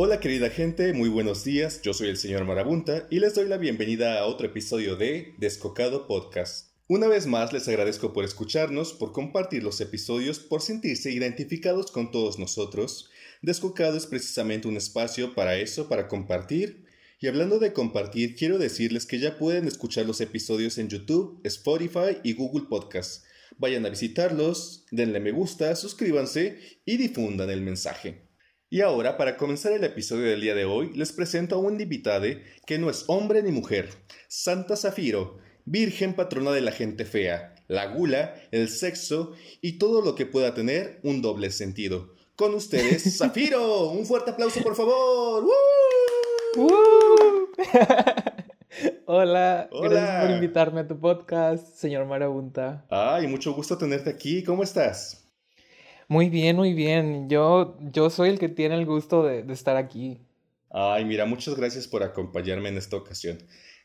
Hola querida gente, muy buenos días, yo soy el señor Marabunta y les doy la bienvenida a otro episodio de Descocado Podcast. Una vez más les agradezco por escucharnos, por compartir los episodios, por sentirse identificados con todos nosotros. Descocado es precisamente un espacio para eso, para compartir. Y hablando de compartir, quiero decirles que ya pueden escuchar los episodios en YouTube, Spotify y Google Podcast. Vayan a visitarlos, denle me gusta, suscríbanse y difundan el mensaje. Y ahora, para comenzar el episodio del día de hoy, les presento a un invitado que no es hombre ni mujer, Santa Zafiro, virgen patrona de la gente fea, la gula, el sexo y todo lo que pueda tener un doble sentido. Con ustedes, Zafiro, un fuerte aplauso por favor. Hola, gracias por invitarme a tu podcast, señor Marabunta. Ay, mucho gusto tenerte aquí. ¿Cómo estás? Muy bien, muy bien. Yo, yo soy el que tiene el gusto de, de estar aquí. Ay, mira, muchas gracias por acompañarme en esta ocasión.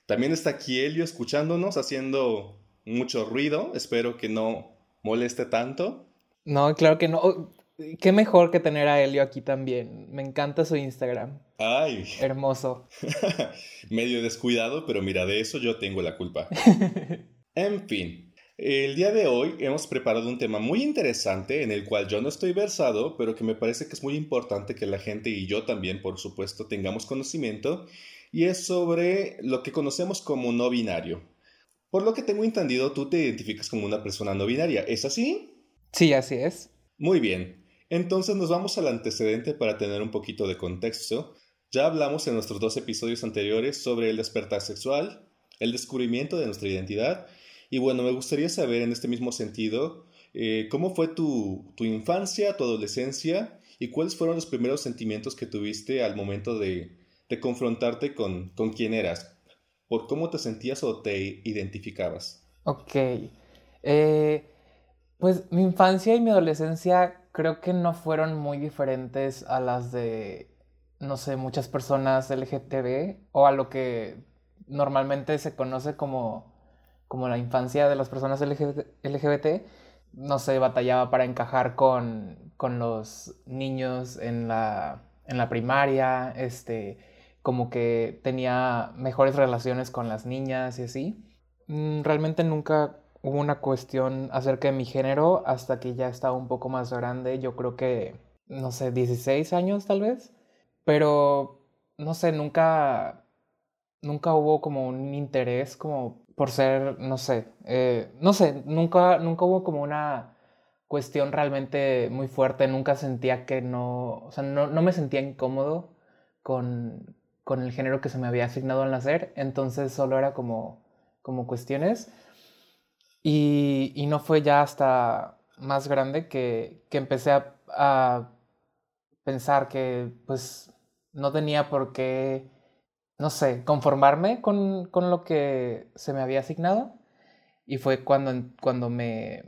También está aquí Elio escuchándonos, haciendo mucho ruido. Espero que no moleste tanto. No, claro que no. Oh, qué mejor que tener a Elio aquí también. Me encanta su Instagram. Ay. Hermoso. Medio descuidado, pero mira, de eso yo tengo la culpa. en fin, el día de hoy hemos preparado un tema muy interesante en el cual yo no estoy versado, pero que me parece que es muy importante que la gente y yo también, por supuesto, tengamos conocimiento, y es sobre lo que conocemos como no binario. Por lo que tengo entendido, tú te identificas como una persona no binaria, ¿es así? Sí, así es. Muy bien. Entonces nos vamos al antecedente para tener un poquito de contexto. Ya hablamos en nuestros dos episodios anteriores sobre el despertar sexual, el descubrimiento de nuestra identidad y bueno, me gustaría saber en este mismo sentido, eh, ¿cómo fue tu, infancia, tu adolescencia y cuáles fueron los primeros sentimientos que tuviste al momento de, confrontarte con, con quién eras? ¿Por cómo te sentías o te identificabas? Ok. Eh, pues mi infancia y mi adolescencia creo que no fueron muy diferentes a las de, no sé, muchas personas LGTB o a lo que normalmente se conoce como como la infancia de las personas LGBT, no se batallaba para encajar con, los niños en la, en la primaria, este, como que tenía mejores relaciones con las niñas y así. Mm, realmente nunca hubo una cuestión acerca de mi género hasta que ya estaba un poco más grande, yo creo que, no sé, 16 años tal vez, pero no sé, nunca, nunca hubo como un interés como por ser, no sé, eh, no sé, nunca, nunca hubo como una cuestión realmente muy fuerte, nunca sentía que no, o sea, no, no me sentía incómodo con, con, el género que se me había asignado al nacer, entonces solo era como, como cuestiones. Y, y no fue ya hasta más grande que, que empecé a, a pensar que pues no tenía por qué no sé, conformarme con, lo que se me había asignado. Y fue cuando, cuando me,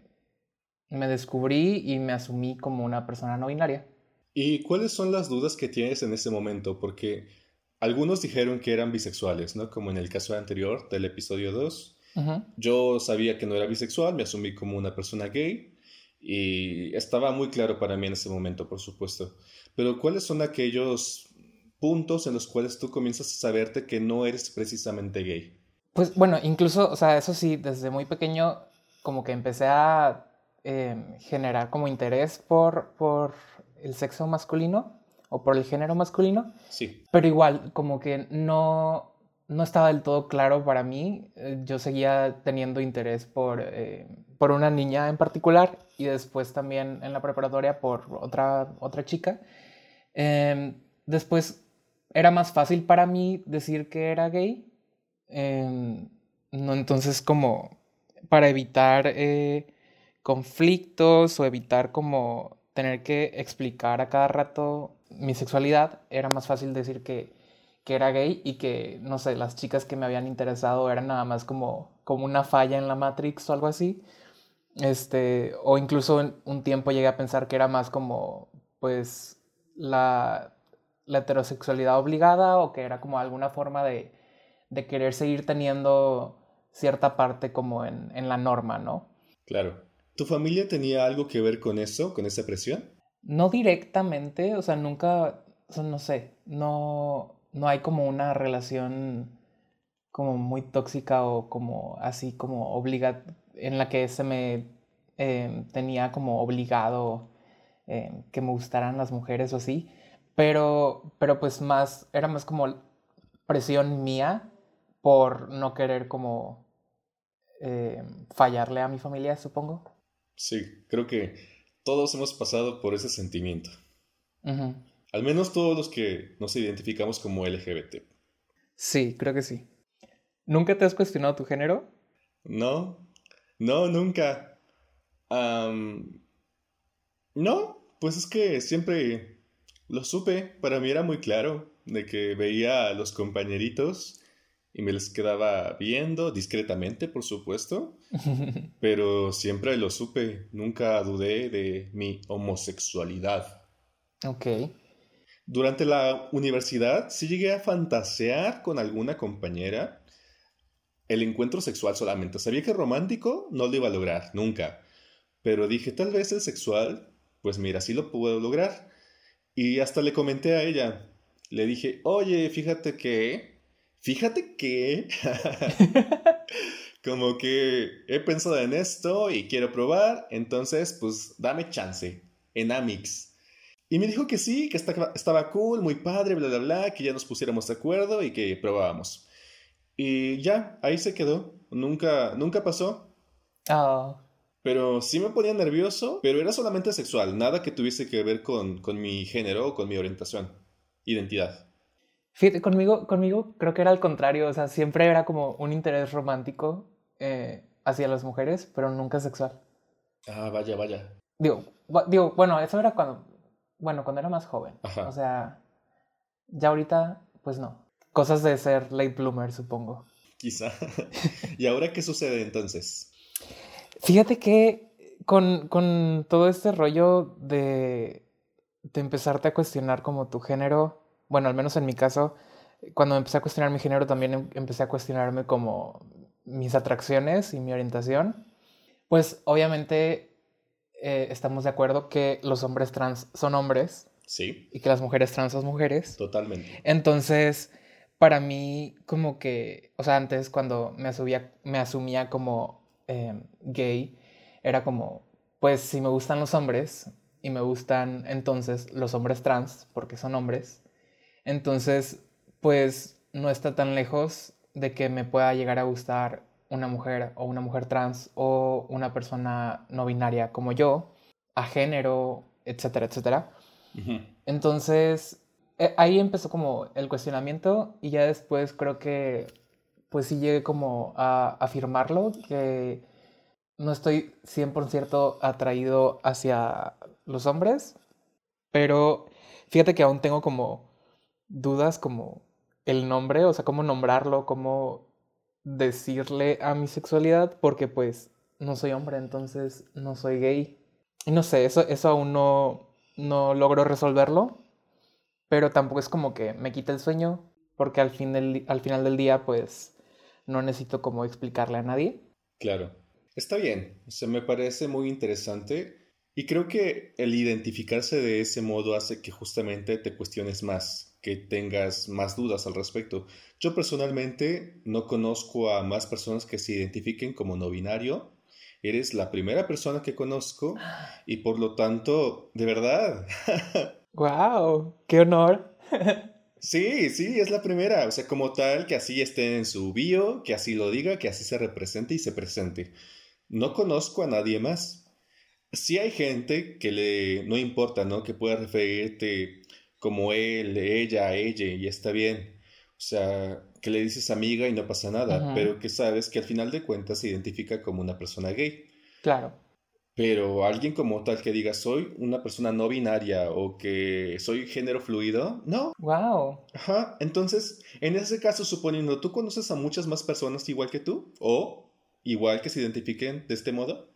me descubrí y me asumí como una persona no binaria. ¿Y cuáles son las dudas que tienes en ese momento? Porque algunos dijeron que eran bisexuales, ¿no? Como en el caso anterior del episodio 2. Yo sabía que no era bisexual, me asumí como una persona gay y estaba muy claro para mí en ese momento, por supuesto. Pero ¿cuáles son aquellos puntos en los cuales tú comienzas a saberte que no eres precisamente gay? Pues bueno, incluso, o sea, eso sí, desde muy pequeño como que empecé a em, generar como interés por, por el sexo masculino o por el género masculino. Sí. Pero igual, como que no, no estaba del todo claro para mí. Eh, yo seguía teniendo interés por, eh, por una niña en particular y después también en la preparatoria por otra, otra chica. Em, después era más fácil para mí decir que era gay. Em, no, entonces como para evitar eh, conflictos o evitar como tener que explicar a cada rato mi sexualidad, era más fácil decir que, que era gay y que, no sé, las chicas que me habían interesado eran nada más como, como una falla en la Matrix o algo así. Este, o incluso un tiempo llegué a pensar que era más como, pues, la, la heterosexualidad obligada o que era como alguna forma de, de querer seguir teniendo cierta parte como en, en, la norma, ¿no? Claro. ¿Tu familia tenía algo que ver con eso, con esa presión? No directamente, o sea, nunca, no sé, no, no hay como una relación como muy tóxica o como así como obliga en la que se me em, tenía como obligado em, que me gustaran las mujeres o así, pero, pero pues más, era más como presión mía por no querer como em, fallarle a mi familia, supongo. Sí, creo que todos hemos pasado por ese sentimiento. Al menos todos los que nos identificamos como LGBT. Sí, creo que sí. ¿Nunca te has cuestionado tu género? No, no, nunca. no, pues es que siempre lo supe. Para mí era muy claro de que veía a los compañeritos y me les quedaba viendo discretamente, por supuesto, pero siempre lo supe. Nunca dudé de mi homosexualidad. Ok. Durante la universidad sí llegué a fantasear con alguna compañera el encuentro sexual solamente. Sabía que romántico no lo iba a lograr, nunca. Pero dije, tal vez el sexual, pues mira, sí lo puedo lograr. Y hasta le comenté a ella, le dije, oye, fíjate que, fíjate que, como que he pensado en esto y quiero probar, entonces pues dame chance en Amix. Y me dijo que sí, que estaba cool, muy padre, bla, bla, bla, que ya nos pusiéramos de acuerdo y que probábamos. Y ya, ahí se quedó. Nunca, nunca pasó. Oh. Pero sí me ponía nervioso, pero era solamente sexual, nada que tuviese que ver con, mi género o con mi orientación, identidad. Fíjate, conmigo, conmigo creo que era al contrario, o sea, siempre era como un interés romántico eh, hacia las mujeres, pero nunca sexual. Ah, vaya, vaya. Digo, digo, bueno, eso era cuando, bueno, cuando era más joven. O sea, ya ahorita, pues no. Cosas de ser late bloomer, supongo. Quizá. ¿Y ahora qué sucede entonces? Fíjate que con, con todo este rollo de, de empezarte a cuestionar como tu género, bueno, al menos en mi caso, cuando empecé a cuestionar mi género también em, empecé a cuestionarme como mis atracciones y mi orientación. Pues obviamente eh, estamos de acuerdo que los hombres trans son hombres. Sí. Y que las mujeres trans son mujeres. Totalmente. Entonces, para mí, como que, o sea, antes cuando me asumía, me asumía como em, gay, era como, pues si me gustan los hombres y me gustan entonces los hombres trans, porque son hombres, entonces, pues no está tan lejos de que me pueda llegar a gustar una mujer o una mujer trans o una persona no binaria como yo, a género, etcétera, etcétera. Entonces, eh, ahí empezó como el cuestionamiento y ya después creo que pues sí llegué como a afirmarlo, que no estoy 100% atraído hacia los hombres, pero fíjate que aún tengo como dudas como el nombre, o sea, cómo nombrarlo, cómo decirle a mi sexualidad, porque pues no soy hombre, entonces no soy gay. Y no sé, eso, eso aún no, no logro resolverlo, pero tampoco es como que me quite el sueño, porque al, fin del, al final del día, pues, no necesito como explicarle a nadie. Claro. Está bien, se me parece muy interesante y creo que el identificarse de ese modo hace que justamente te cuestiones más, que tengas más dudas al respecto. Yo personalmente no conozco a más personas que se identifiquen como no binario. Eres la primera persona que conozco y por lo tanto, de verdad, ¡Wow! ¡Qué honor! sí, sí, es la primera. O sea, como tal, que así esté en su bio, que así lo diga, que así se represente y se presente. No conozco a nadie más. Sí hay gente que le no importa, ¿no? Que pueda referirte como él, ella, ella, y está bien. O sea, que le dices amiga y no pasa nada, pero que sabes que al final de cuentas se identifica como una persona gay. Claro. Pero alguien como tal que diga soy una persona no binaria o que soy género fluido, no. Wow. Ajá. Entonces, en ese caso, suponiendo, ¿tú conoces a muchas más personas igual que tú? ¿O igual que se identifiquen de este modo?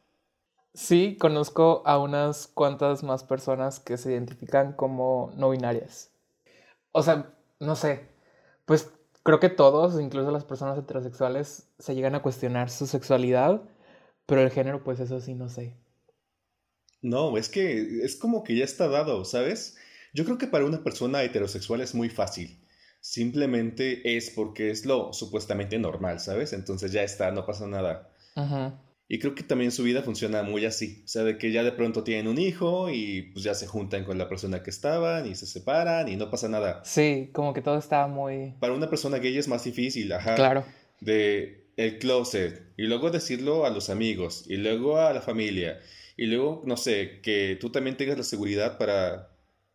Sí, conozco a unas cuantas más personas que se identifican como no binarias. O sea, no sé. Pues creo que todos, incluso las personas heterosexuales, se llegan a cuestionar su sexualidad, pero el género, pues eso sí, no sé. No, es que es como que ya está dado, ¿sabes? Yo creo que para una persona heterosexual es muy fácil. Simplemente es porque es lo supuestamente normal, ¿sabes? Entonces ya está, no pasa nada. Y creo que también su vida funciona muy así. O sea, de que ya de pronto tienen un hijo y pues ya se juntan con la persona que estaban y se separan y no pasa nada. Sí, como que todo está muy... Para una persona gay es más difícil, ajá. Claro. De el closet y luego decirlo a los amigos y luego a la familia y luego, no sé, que tú también tengas la seguridad para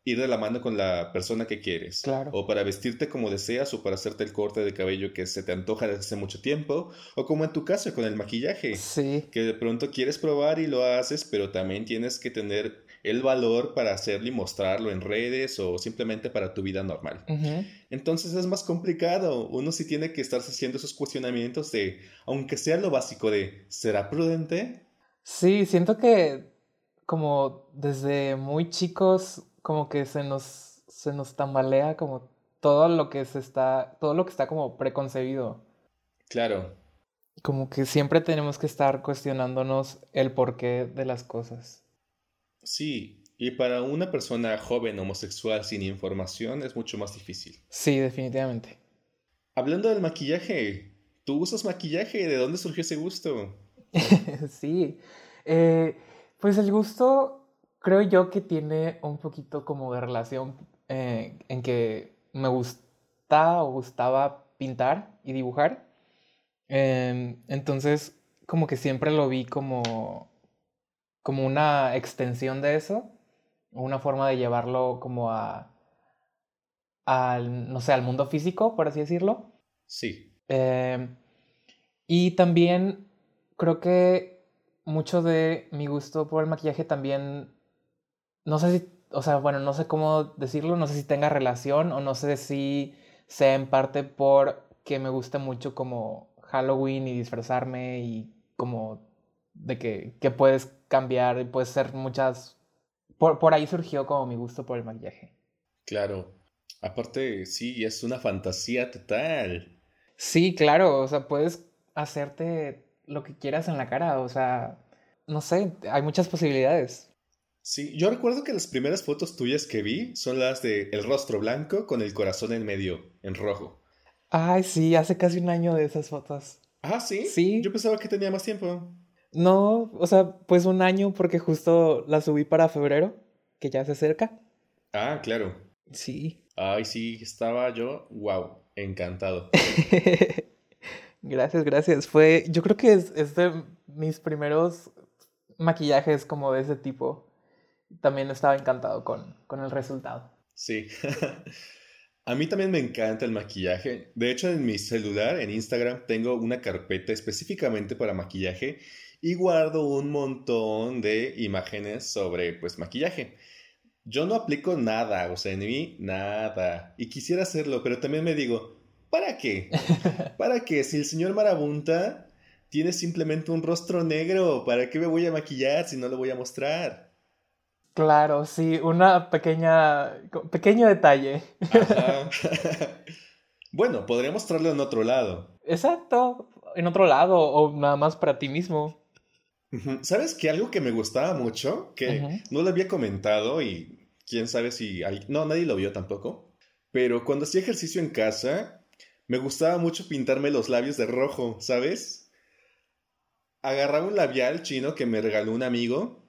ir de la mano con la persona que quieres. Claro. O para vestirte como deseas o para hacerte el corte de cabello que se te antoja desde hace mucho tiempo. O como en tu caso con el maquillaje. Sí. Que de pronto quieres probar y lo haces, pero también tienes que tener el valor para hacerlo y mostrarlo en redes o simplemente para tu vida normal. Entonces es más complicado. Uno sí tiene que estarse haciendo esos cuestionamientos de, aunque sea lo básico de, ¿será prudente? Sí, siento que como desde muy chicos como que se nos, se nos tambalea como todo lo que se está, todo lo que está como preconcebido. Claro. Como que siempre tenemos que estar cuestionándonos el porqué de las cosas. Sí, y para una persona joven homosexual sin información es mucho más difícil. Sí, definitivamente. Hablando del maquillaje, ¿tú usas maquillaje? ¿De dónde surgió ese gusto? sí, eh, pues el gusto creo yo que tiene un poquito como de relación eh, en que me gusta o gustaba pintar y dibujar. Em, entonces, como que siempre lo vi como, como una extensión de eso, una forma de llevarlo como a, al, no sé, al mundo físico, por así decirlo. Sí. Em, y también creo que mucho de mi gusto por el maquillaje también no sé si, o sea, bueno, no sé cómo decirlo, no sé si tenga relación o no sé si sea en parte por que me gusta mucho como Halloween y disfrazarme y como de que, que puedes cambiar y puedes ser muchas... Por, por ahí surgió como mi gusto por el maquillaje. Claro. Aparte, sí, es una fantasía total. Sí, claro, o sea, puedes hacerte lo que quieras en la cara, o sea, no sé, hay muchas posibilidades. Sí, yo recuerdo que las primeras fotos tuyas que vi son las de el rostro blanco con el corazón en medio, en rojo. Ay, sí, hace casi un año de esas fotos. Ah, sí. Sí. Yo pensaba que tenía más tiempo. No, o sea, pues un año porque justo la subí para febrero, que ya se acerca. Ah, claro. Sí. Ay, sí, estaba yo, wow, encantado. gracias, gracias. Fue, yo creo que es, es de mis primeros maquillajes como de ese tipo también estaba encantado con, con el resultado. Sí. A mí también me encanta el maquillaje. De hecho, en mi celular, en Instagram, tengo una carpeta específicamente para maquillaje y guardo un montón de imágenes sobre, pues, maquillaje. Yo no aplico nada, o sea, mí, nada. Y quisiera hacerlo, pero también me digo, ¿para qué? ¿Para qué? Si el señor Marabunta tiene simplemente un rostro negro, ¿para qué me voy a maquillar si no lo voy a mostrar? Claro, sí, una pequeña, pequeño detalle. bueno, podría mostrarlo en otro lado. Exacto, en otro lado o nada más para ti mismo. ¿Sabes que algo que me gustaba mucho, que no lo había comentado y quién sabe si... No, nadie lo vio tampoco. Pero cuando hacía ejercicio en casa, me gustaba mucho pintarme los labios de rojo, ¿sabes? Agarraba un labial chino que me regaló un amigo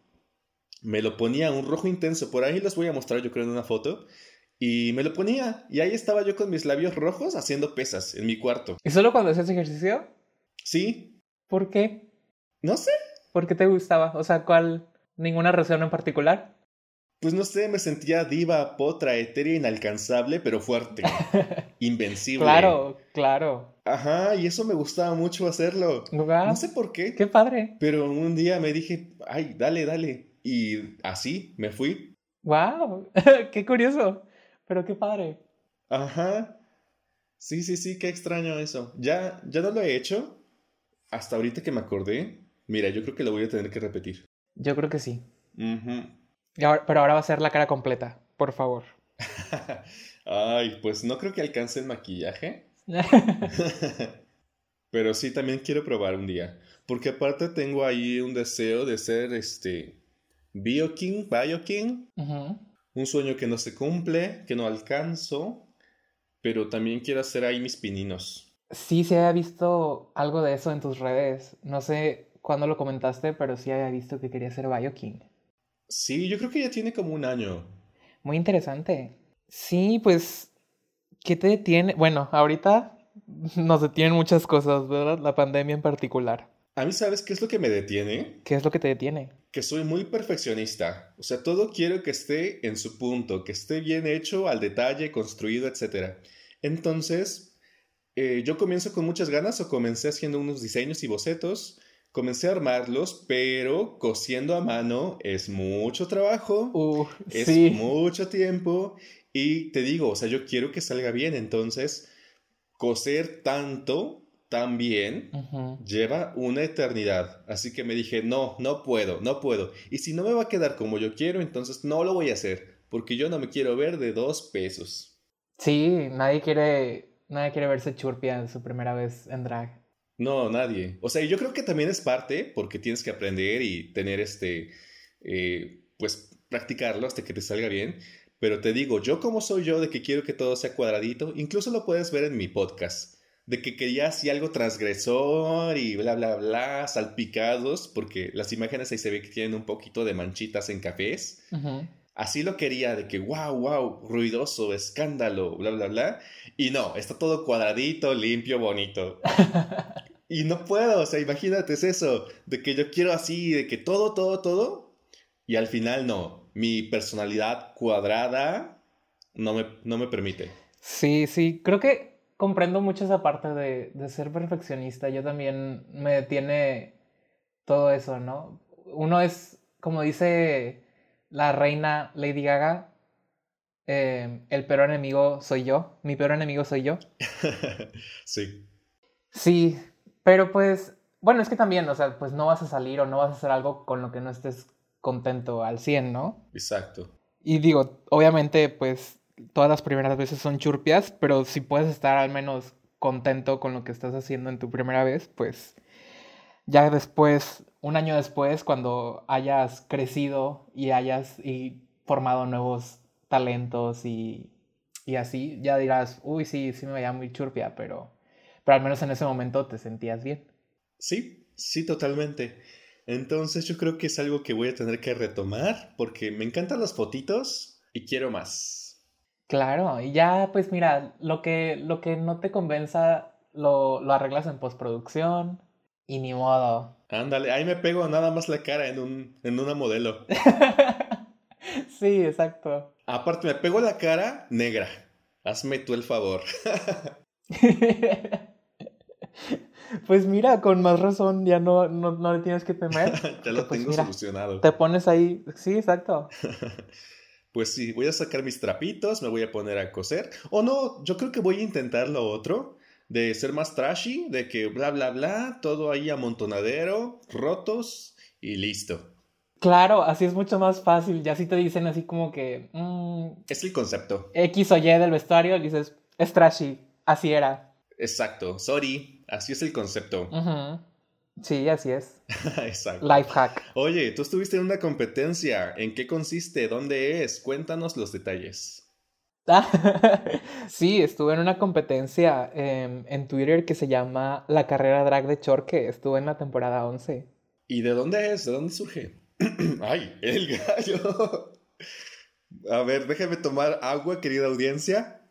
me lo ponía un rojo intenso, por ahí los voy a mostrar yo creo en una foto, y me lo ponía, y ahí estaba yo con mis labios rojos haciendo pesas en mi cuarto. ¿Y solo cuando hacías ejercicio? Sí. ¿Por qué? No sé. ¿Por qué te gustaba? O sea, ¿cuál? ¿Ninguna razón en particular? Pues no sé, me sentía diva, potra, etérea, inalcanzable, pero fuerte. Invencible. Claro, claro. Ajá, y eso me gustaba mucho hacerlo. No sé por qué. Qué padre. Pero un día me dije, ay, dale, dale. Y así me fui. ¡Wow! ¡Qué curioso! Pero qué padre. Ajá. Sí, sí, sí, qué extraño eso. Ya, ya no lo he hecho. Hasta ahorita que me acordé. Mira, yo creo que lo voy a tener que repetir. Yo creo que sí. Pero ahora va a ser la cara completa, por favor. Ay, pues no creo que alcance el maquillaje. pero sí, también quiero probar un día. Porque aparte tengo ahí un deseo de ser este Bioking, Bioking. un sueño que no se cumple, que no alcanzo, pero también quiero hacer ahí mis pininos. Sí, se había visto algo de eso en tus redes. No sé cuándo lo comentaste, pero sí había visto que quería ser Bioking. Sí, yo creo que ya tiene como un año. Muy interesante. Sí, pues, ¿qué te detiene? Bueno, ahorita nos detienen muchas cosas, ¿verdad? La pandemia en particular. A mí, ¿sabes qué es lo que me detiene? ¿Qué es lo que te detiene? Que soy muy perfeccionista. O sea, todo quiero que esté en su punto, que esté bien hecho, al detalle, construido, etc. Entonces, eh, yo comienzo con muchas ganas o comencé haciendo unos diseños y bocetos Comencé a armarlos, pero cosiendo a mano es mucho trabajo, uh, es mucho tiempo y te digo, o sea, yo quiero que salga bien, entonces coser tanto, tan bien, lleva una eternidad. Así que me dije, no, no puedo, no puedo. Y si no me va a quedar como yo quiero, entonces no lo voy a hacer, porque yo no me quiero ver de dos pesos. Sí, nadie quiere, nadie quiere verse churpia en su primera vez en drag. No, nadie. O sea, yo creo que también es parte porque tienes que aprender y tener este, eh, pues practicarlo hasta que te salga bien. Pero te digo, yo como soy yo de que quiero que todo sea cuadradito, incluso lo puedes ver en mi podcast, de que quería así algo transgresor y bla, bla, bla, salpicados, porque las imágenes ahí se ve que tienen un poquito de manchitas en cafés. Así lo quería, de que wow, wow, ruidoso, escándalo, bla, bla, bla. Y no, está todo cuadradito, limpio, bonito. y no puedo, o sea, imagínate es eso, de que yo quiero así, de que todo, todo, todo. Y al final no, mi personalidad cuadrada no me, no me permite. Sí, sí, creo que comprendo mucho esa parte de, de ser perfeccionista. Yo también me detiene todo eso, ¿no? Uno es, como dice la reina Lady Gaga, em, el peor enemigo soy yo, mi peor enemigo soy yo. sí. Sí, pero pues, bueno, es que también, o sea, pues no vas a salir o no vas a hacer algo con lo que no estés contento al 100, ¿no? Exacto. Y digo, obviamente, pues todas las primeras veces son churpias, pero si puedes estar al menos contento con lo que estás haciendo en tu primera vez, pues ya después, un año después, cuando hayas crecido y hayas y formado nuevos talentos y, y así, ya dirás, uy, sí, sí me veía muy churpia, pero, pero al menos en ese momento te sentías bien. Sí, sí, totalmente. Entonces yo creo que es algo que voy a tener que retomar porque me encantan las fotitos y quiero más. Claro, y ya pues mira, lo que, lo que no te convenza lo, lo arreglas en postproducción y ni modo. Ándale, ahí me pego nada más la cara en, un, en una modelo. sí, exacto. Aparte, me pego la cara negra. Hazme tú el favor. pues mira, con más razón ya no, no, le tienes que temer. ya lo pues tengo solucionado. Te pones ahí. Sí, exacto. pues sí, voy a sacar mis trapitos, me voy a poner a coser. O no, yo creo que voy a intentar lo otro de ser más trashy, de que bla, bla, bla, todo ahí amontonadero, rotos y listo. Claro, así es mucho más fácil. Ya si te dicen así como que... Mm, es el concepto. X o Y del vestuario, dices, es trashy, así era. Exacto, sorry, así es el concepto. Sí, así es. Exacto. Life hack. Oye, tú estuviste en una competencia. ¿En qué consiste? ¿Dónde es? Cuéntanos los detalles. sí, estuve en una competencia em, en Twitter que se llama La Carrera Drag de Chorque. Estuve en la temporada 11. ¿Y de dónde es? ¿De dónde surge? ¡Ay, el gallo! A ver, déjame tomar agua, querida audiencia.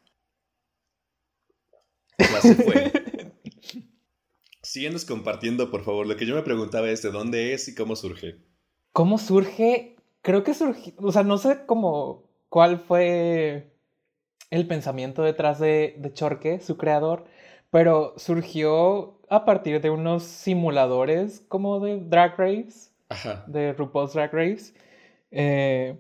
Ya se fue. Síguenos compartiendo, por favor. Lo que yo me preguntaba es de dónde es y cómo surge. ¿Cómo surge? Creo que surgió, o sea, no sé cómo, cuál fue el pensamiento detrás de, de Chorque, su creador, pero surgió a partir de unos simuladores como de Drag Race, de RuPaul's Drag Race. Eh,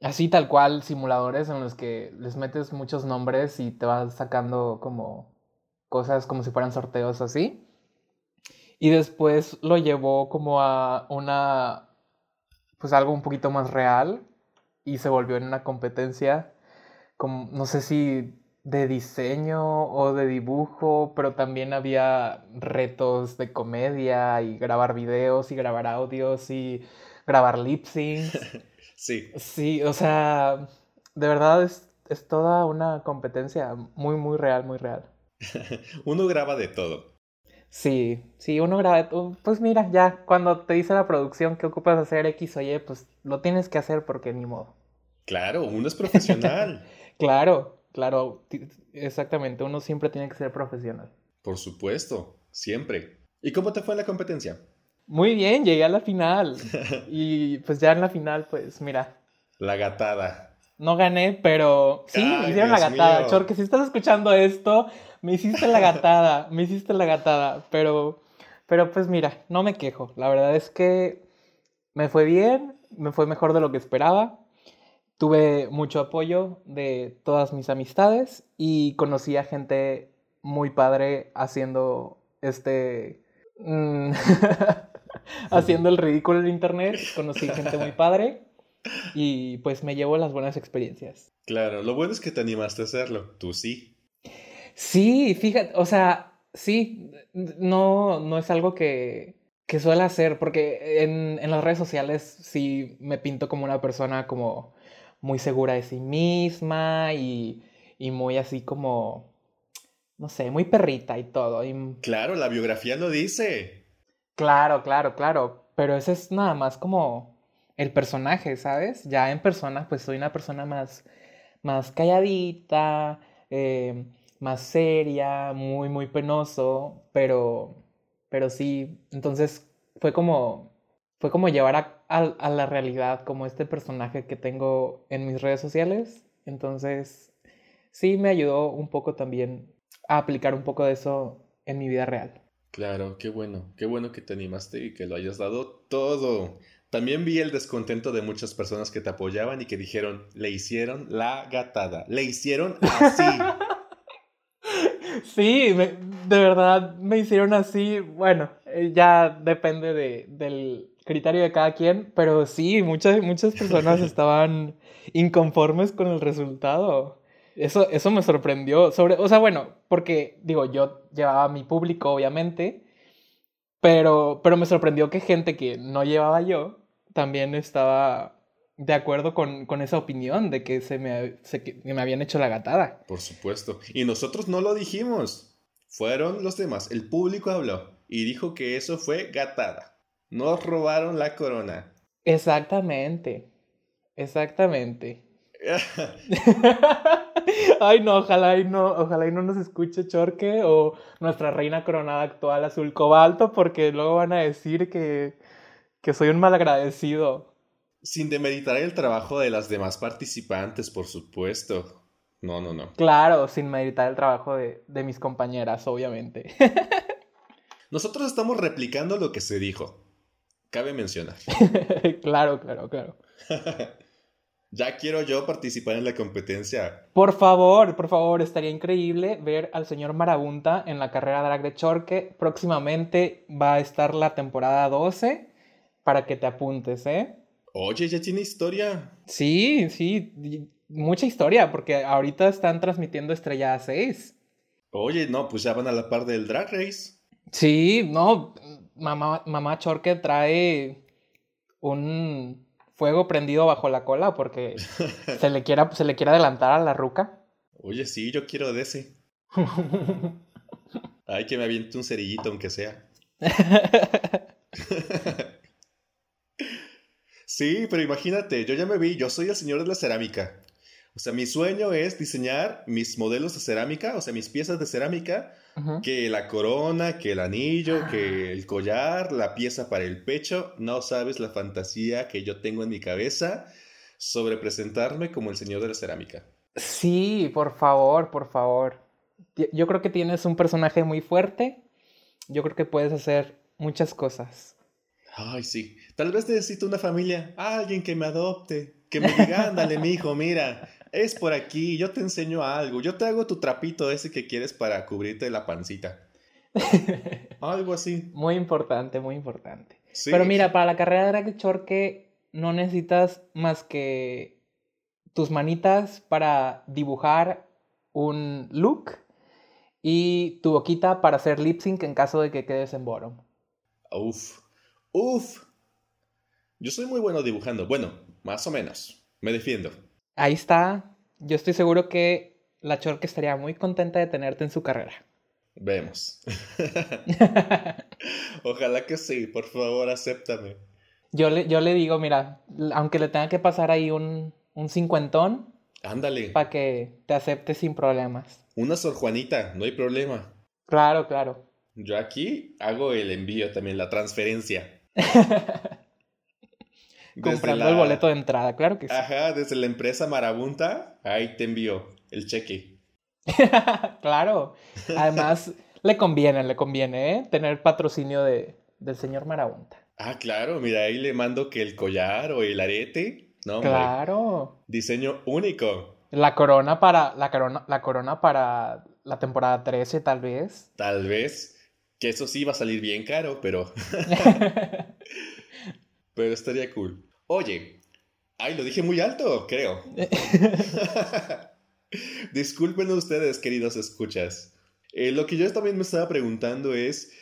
así tal cual, simuladores en los que les metes muchos nombres y te vas sacando como cosas como si fueran sorteos así. Y después lo llevó como a una, pues algo un poquito más real y se volvió en una competencia no sé si de diseño o de dibujo, pero también había retos de comedia y grabar videos y grabar audios y grabar lip syncs. Sí. Sí, o sea, de verdad es, es toda una competencia muy, muy real, muy real. Uno graba de todo. Sí, sí, uno graba, uh, pues mira, ya cuando te dice la producción que ocupas hacer X o Y, pues lo tienes que hacer porque ni modo. Claro, uno es profesional. Claro, claro, exactamente, uno siempre tiene que ser profesional. Por supuesto, siempre. ¿Y cómo te fue en la competencia? Muy bien, llegué a la final. Y pues ya en la final, pues mira, La gatada. no gané, pero sí, Ay, me hicieron la gatada. mío. Chorque, si estás escuchando esto, me hiciste la gatada, me hiciste la gatada, pero, pero pues mira, no me quejo. La verdad es que me fue bien, me fue mejor de lo que esperaba. Tuve mucho apoyo de todas mis amistades y conocí a gente muy padre haciendo este... mm, haciendo el ridículo en internet. Conocí gente muy padre y pues me llevo las buenas experiencias. Claro, lo bueno es que te animaste a hacerlo. Tú sí. Sí, fíjate, o sea, sí, no, no es algo que, que suele hacer, porque en, en las redes sociales sí me pinto como una persona como muy segura de sí misma y, y muy así como, no sé, muy perrita y todo. Y, Claro, la biografía lo dice. claro, claro, claro, pero ese es nada más como el personaje, ¿sabes? Ya en persona, pues soy una persona más, más calladita, eh, más seria, muy, muy penoso, pero, pero sí, entonces fue como, fue como llevar a, a- a la realidad como este personaje que tengo en mis redes sociales, entonces sí me ayudó un poco también a aplicar un poco de eso en mi vida real. Claro, qué bueno. Qué bueno que te animaste y que lo hayas dado todo. También vi el descontento de muchas personas que te apoyaban y que dijeron, le hicieron la gatada. Le hicieron así. Sí, me- de verdad me hicieron así. Bueno, eh, ya depende de, del criterio de cada quien, pero sí, muchas, muchas personas estaban inconformes con el resultado. Eso, eso me sorprendió. Sobre, o sea, bueno, porque digo, yo llevaba mi público, obviamente, pero, pero me sorprendió que gente que no llevaba yo también estaba de acuerdo con, con esa opinión de que se me, se- que me habían hecho la gatada. Por supuesto. Y nosotros no lo dijimos. Fueron los demás. El público habló y dijo que eso fue gatada. Nos robaron la corona. Exactamente. Exactamente. Ay, no, ojalá y no, ojalá y no nos escuche Chorque o nuestra reina coronada actual azul cobalto, porque luego van a decir que, que soy un malagradecido. Sin demeritar el trabajo de las demás participantes, por supuesto. No, no, no. Claro, sin meditar el trabajo de, de mis compañeras, obviamente. Nosotros estamos replicando lo que se dijo. Cabe mencionar. Claro, claro, claro. ya quiero yo participar en la competencia. Por favor, por favor, estaría increíble ver al señor Marabunta en la carrera drag de Chorque. Próximamente va a estar la temporada 12 para que te apuntes, ¿eh? Oye, ya tiene historia. Sí, sí, mucha historia, porque ahorita están transmitiendo Estrella 6. Oye, no, pues ya van a la par del Drag Race. Sí, no, mamá, mamá Chorque trae un fuego prendido bajo la cola porque se le quiere, se le quiere adelantar a la ruca. Oye, sí, yo quiero de ese. Ay, que me aviente un cerillito, aunque sea. Sí, pero imagínate, yo ya me vi, yo soy el señor de la cerámica. O sea, mi sueño es diseñar mis modelos de cerámica, o sea, mis piezas de cerámica, que la corona, que el anillo, que el collar, la pieza para el pecho. No sabes la fantasía que yo tengo en mi cabeza sobre presentarme como el señor de la cerámica. Sí, por favor, por favor. Yo creo que tienes un personaje muy fuerte. Yo creo que puedes hacer muchas cosas. Ay, sí. Tal vez necesito una familia, alguien que me adopte, que me diga, ándale, mijo, mira, es por aquí, yo te enseño algo, yo te hago tu trapito ese que quieres para cubrirte la pancita. Algo así. Muy importante, muy importante. Sí. Pero mira, para la carrera de drag chorque no necesitas más que tus manitas para dibujar un look y tu boquita para hacer lip sync en caso de que quedes en bottom. Uf, uf. Yo soy muy bueno dibujando. Bueno, más o menos. Me defiendo. Ahí está. Yo estoy seguro que la Chorque estaría muy contenta de tenerte en su carrera. Vemos. Ojalá que sí, por favor, acéptame. Yo le, yo le digo, mira, aunque le tenga que pasar ahí un, un cincuentón. Ándale. Para que te acepte sin problemas. Una Sor Juanita, no hay problema. Claro, claro. Yo aquí hago el envío también, la transferencia. Comprando el boleto de entrada, claro que sí. Ajá, desde la empresa Marabunta, ahí te envío el cheque. claro. Además, le conviene, le conviene, ¿eh? Tener patrocinio de, del señor Marabunta. Ah, claro, mira, ahí le mando que el collar o el arete. No, claro. Diseño único. La corona para. La corona, la corona para la temporada 13, tal vez. Tal vez. Que eso sí va a salir bien caro, pero. pero estaría cool. Oye, ay, lo dije muy alto, creo. Disculpen ustedes, queridos escuchas. Eh, lo que yo también me estaba preguntando es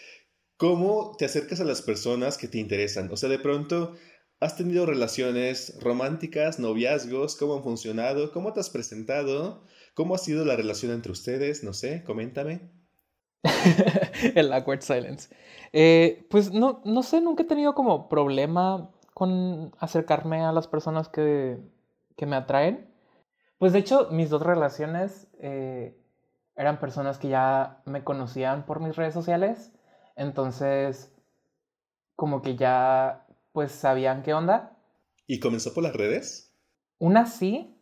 cómo te acercas a las personas que te interesan. O sea, de pronto, ¿has tenido relaciones románticas, noviazgos? ¿Cómo han funcionado? ¿Cómo te has presentado? ¿Cómo ha sido la relación entre ustedes? No sé, coméntame. El awkward silence. Eh, pues no, no sé, nunca he tenido como problema con acercarme a las personas que, que me atraen. Pues de hecho, mis dos relaciones eh, eran personas que ya me conocían por mis redes sociales. Entonces, como que ya, pues sabían qué onda. ¿Y comenzó por las redes? Una sí,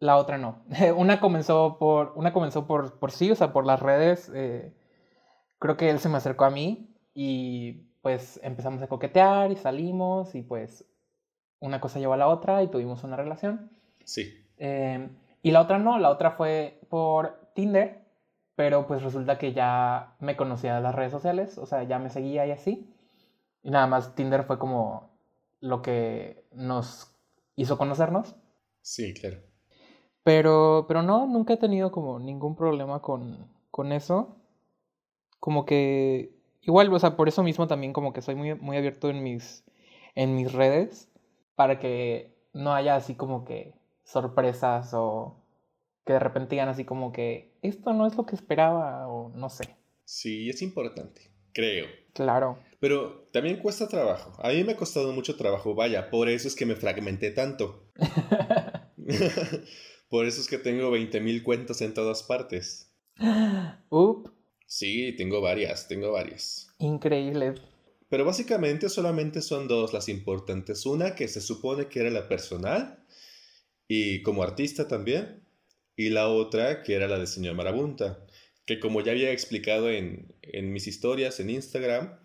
la otra no. una comenzó por, una comenzó por, por sí, o sea, por las redes. Eh, creo que él se me acercó a mí y pues empezamos a coquetear y salimos y pues una cosa llevó a la otra y tuvimos una relación. Sí. Em, y la otra no, la otra fue por Tinder, pero pues resulta que ya me conocía de las redes sociales, o sea, ya me seguía y así. Y nada más Tinder fue como lo que nos hizo conocernos. Sí, claro. Pero, pero no, nunca he tenido como ningún problema con, con eso. Como que igual, o sea, por eso mismo también como que soy muy, muy abierto en mis, en mis redes para que no haya así como que sorpresas o que de repente digan así como que esto no es lo que esperaba o no sé. Sí, es importante, creo. Claro. Pero también cuesta trabajo. A mí me ha costado mucho trabajo, vaya, por eso es que me fragmenté tanto. por eso es que tengo 20.000 cuentas en todas partes. Up. Sí, tengo varias, tengo varias. Increíble. Pero básicamente solamente son dos las importantes. Una que se supone que era la personal y como artista también. Y la otra que era la de señor Marabunta. Que como ya había explicado en, en mis historias en Instagram,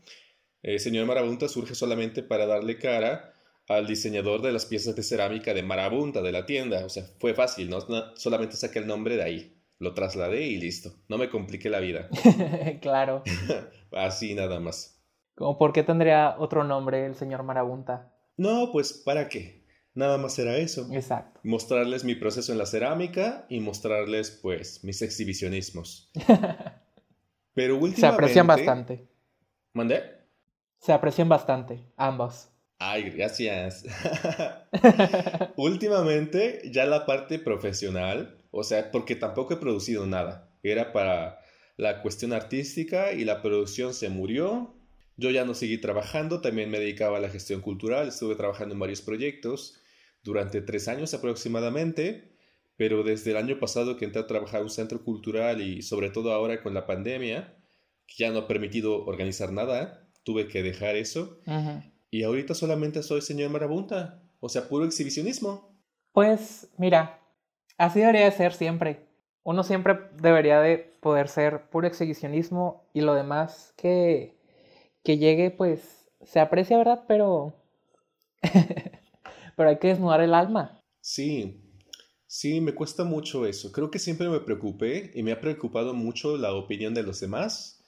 eh, señor Marabunta surge solamente para darle cara al diseñador de las piezas de cerámica de Marabunta de la tienda. O sea, fue fácil, ¿no? Solamente saqué el nombre de ahí lo trasladé y listo. No me compliqué la vida. claro. Así nada más. ¿Cómo por qué tendría otro nombre el señor Marabunta? No, pues ¿para qué? Nada más era eso. Exacto. Mostrarles mi proceso en la cerámica y mostrarles, pues, mis exhibicionismos. Pero últimamente... Se aprecian bastante. ¿Mandé? Se aprecian bastante, ambos. Ay, gracias. últimamente, ya la parte profesional, o sea, porque tampoco he producido nada. Era para la cuestión artística y la producción se murió. Yo ya no seguí trabajando, también me dedicaba a la gestión cultural, estuve trabajando en varios proyectos durante tres años aproximadamente, pero desde el año pasado que entré a trabajar en un centro cultural y sobre todo ahora con la pandemia, que ya no ha permitido organizar nada, tuve que dejar eso. Y ahorita solamente soy señor Marabunta, o sea, puro exhibicionismo. Pues mira, Así debería ser siempre. Uno siempre debería de poder ser puro exhibicionismo y lo demás que, que llegue, pues se aprecia, ¿verdad? Pero... Pero hay que desnudar el alma. Sí, sí, me cuesta mucho eso. Creo que siempre me preocupé y me ha preocupado mucho la opinión de los demás.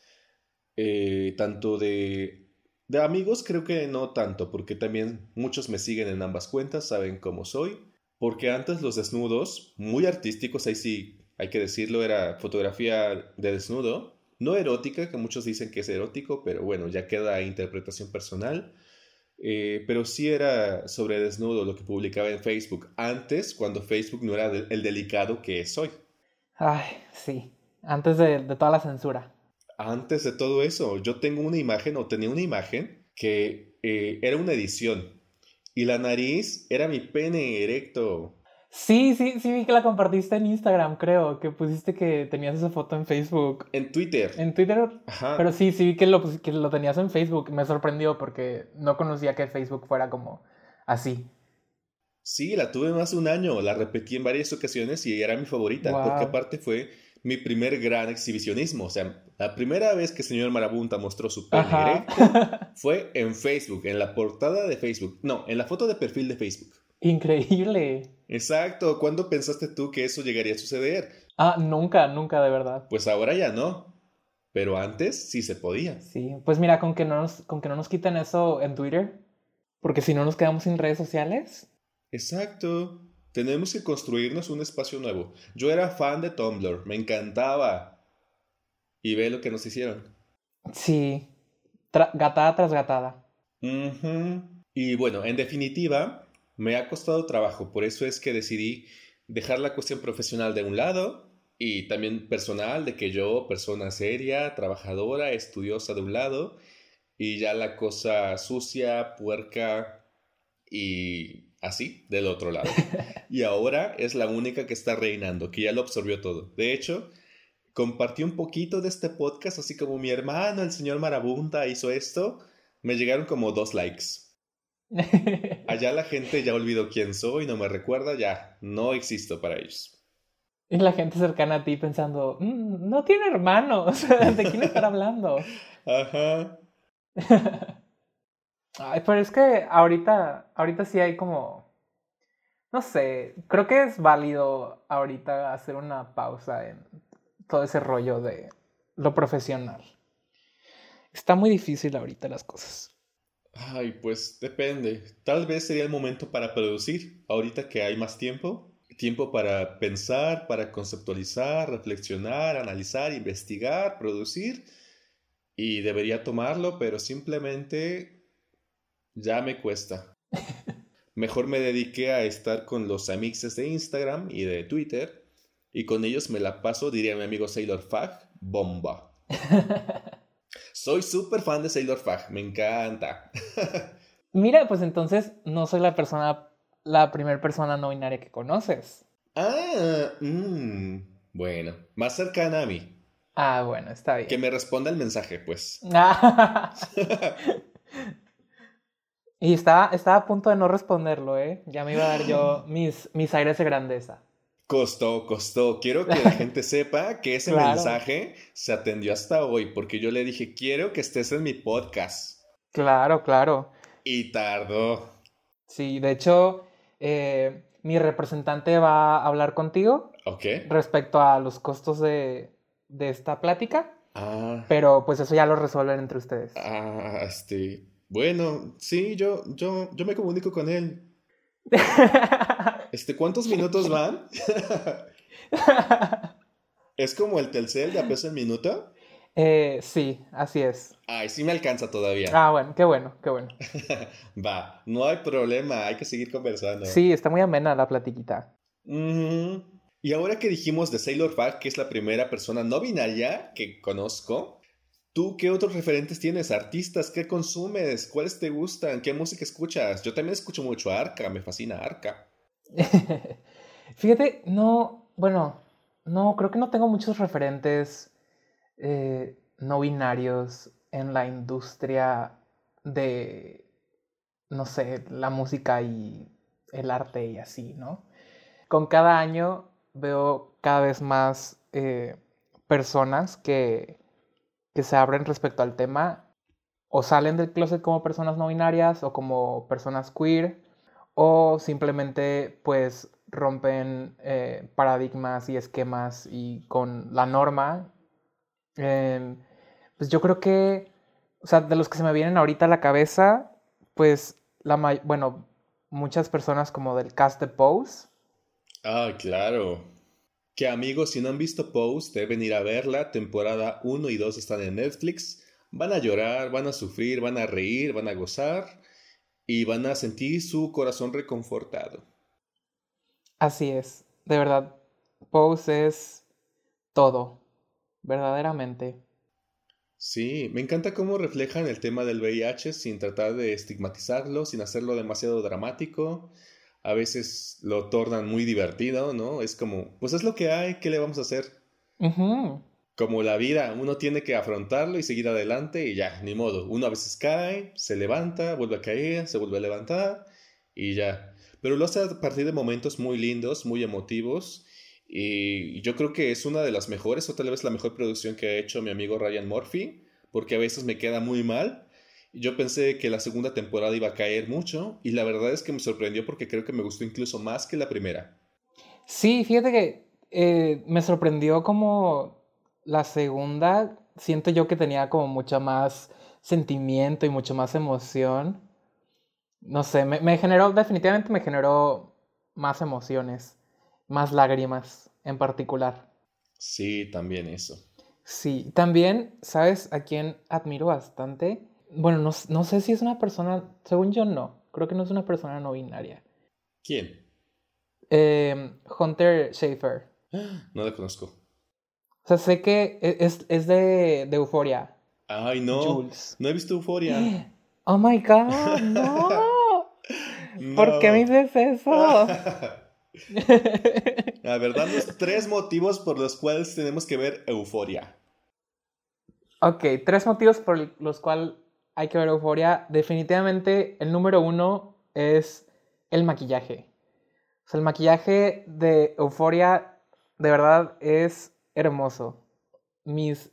Eh, tanto de, de amigos, creo que no tanto, porque también muchos me siguen en ambas cuentas, saben cómo soy. Porque antes los desnudos, muy artísticos, ahí sí hay que decirlo, era fotografía de desnudo. No erótica, que muchos dicen que es erótico, pero bueno, ya queda interpretación personal. eh, pero sí era sobre desnudo lo que publicaba en Facebook, antes cuando Facebook no era el delicado que es hoy. Ay, sí, antes de, toda la censura. Antes de todo eso, yo tengo una imagen o tenía una imagen que eh, era una edición y la nariz era mi pene erecto. Sí, sí, sí vi que la compartiste en Instagram, creo, que pusiste que tenías esa foto en Facebook. En Twitter. En Twitter. Ajá. Pero sí, sí vi que lo, que lo tenías en Facebook. Me sorprendió porque no conocía que Facebook fuera como así. Sí, la tuve más de un año, la repetí en varias ocasiones y era mi favorita, porque aparte fue mi primer gran exhibicionismo. O sea, la primera vez que el señor Marabunta mostró su pene fue en Facebook, en la portada de Facebook. No, en la foto de perfil de Facebook. Increíble. Exacto. ¿Cuándo pensaste tú que eso llegaría a suceder? Ah, nunca, nunca de verdad. Pues ahora ya no. Pero antes sí se podía. Sí, pues mira, con que no nos, con que no nos quiten eso en Twitter, porque si no nos quedamos sin redes sociales. Exacto. Tenemos que construirnos un espacio nuevo. Yo era fan de Tumblr, me encantaba. Y ve lo que nos hicieron. Sí, gatada tras gatada. Y bueno, en definitiva, me ha costado trabajo, por eso es que decidí dejar la cuestión profesional de un lado y también personal, de que yo, persona seria, trabajadora, estudiosa de un lado, y ya la cosa sucia, puerca y así del otro lado. Y ahora es la única que está reinando, que ya lo absorbió todo. De hecho, compartí un poquito de este podcast, así como mi hermano, el señor Marabunta, hizo esto, me llegaron como dos likes. Allá la gente ya olvidó quién soy, no me recuerda, ya no existo para ellos. Y la gente cercana a ti pensando, mm, no tiene hermanos, ¿de quién estar hablando? Ajá. Ay, pero es que ahorita, ahorita sí hay como, no sé, creo que es válido ahorita hacer una pausa en todo ese rollo de lo profesional. Está muy difícil ahorita las cosas. Ay, pues depende. Tal vez sería el momento para producir, ahorita que hay más tiempo. Tiempo para pensar, para conceptualizar, reflexionar, analizar, investigar, producir. Y debería tomarlo, pero simplemente ya me cuesta. Mejor me dediqué a estar con los amixes de Instagram y de Twitter. Y con ellos me la paso, diría mi amigo Sailor Fag, bomba. Soy súper fan de Sailor Fag, me encanta. Mira, pues entonces no soy la persona, la primera persona no binaria que conoces. Ah, mmm, bueno, más cercana a mí. Ah, bueno, está bien. Que me responda el mensaje, pues. y estaba, estaba a punto de no responderlo, ¿eh? Ya me iba a dar yo mis, mis aires de grandeza. Costó, costó. Quiero que la gente sepa que ese mensaje se atendió hasta hoy, porque yo le dije, quiero que estés en mi podcast. Claro, claro. Y tardó. Sí, de hecho, eh, mi representante va a hablar contigo. Ok. Respecto a los costos de, de esta plática. Ah. Pero pues eso ya lo resuelven entre ustedes. Ah, este. Bueno, sí, yo, yo, yo me comunico con él. Este, ¿cuántos minutos van? ¿Es como el Telcel de a peso el minuto? Eh, sí, así es. Ay, sí me alcanza todavía. Ah, bueno, qué bueno, qué bueno. Va, no hay problema, hay que seguir conversando. Sí, está muy amena la platiquita. Y ahora que dijimos de Sailor Fag, que es la primera persona no binaria que conozco, ¿Tú qué otros referentes tienes? ¿Artistas? ¿Qué consumes? ¿Cuáles te gustan? ¿Qué música escuchas? Yo también escucho mucho Arca, me fascina Arca. Fíjate, no, bueno, no, creo que no tengo muchos referentes eh, no binarios en la industria de, no sé, la música y el arte y así, ¿no? Con cada año veo cada vez más eh, personas que que se abren respecto al tema o salen del closet como personas no binarias o como personas queer o simplemente pues rompen eh, paradigmas y esquemas y con la norma. Em, pues yo creo que, o sea, de los que se me vienen ahorita a la cabeza, pues la bueno, muchas personas como del cast de Pose. Ah, claro. Que amigos, si no han visto Pose, deben ir a verla. Temporada 1 y 2 están en Netflix. Van a llorar, van a sufrir, van a reír, van a gozar. y van a sentir su corazón reconfortado. Así es, de verdad, Pose es todo, verdaderamente. Sí, me encanta cómo reflejan el tema del VIH sin tratar de estigmatizarlo, sin hacerlo demasiado dramático. A veces lo tornan muy divertido, ¿no? Es como, pues es lo que hay, ¿qué le vamos a hacer? Como la vida, uno tiene que afrontarlo y seguir adelante y ya, ni modo. Uno a veces cae, se levanta, vuelve a caer, se vuelve a levantar y ya. Pero lo hace a partir de momentos muy lindos, muy emotivos y yo creo que es una de las mejores, o tal vez la mejor producción que ha hecho mi amigo Ryan Murphy, porque a veces me queda muy mal. Yo pensé que la segunda temporada iba a caer mucho, y la verdad es que me sorprendió porque creo que me gustó incluso más que la primera. Sí, fíjate que eh, me sorprendió como la segunda, siento yo que tenía como mucha más sentimiento y mucho más emoción. No sé, me, me generó, definitivamente me generó más emociones más lágrimas en particular. Sí, también eso. Sí, también, ¿sabes a quién admiro bastante? Bueno, no, no, sé si es una persona, según yo no, creo que no es una persona no binaria. ¿Quién? Eh, Hunter Schaefer. No la conozco. O sea, sé que e, es, es de, de Euforia. Ay, no. No he visto Euforia. Oh my god, no. no. ¿Por qué me dices eso? A ver, danos tres motivos por los cuales tenemos que ver Euforia. Ok, tres motivos por los cuales hay que ver Euforia. Definitivamente el número uno es el maquillaje. O sea, el maquillaje de Euforia de verdad es hermoso. Mis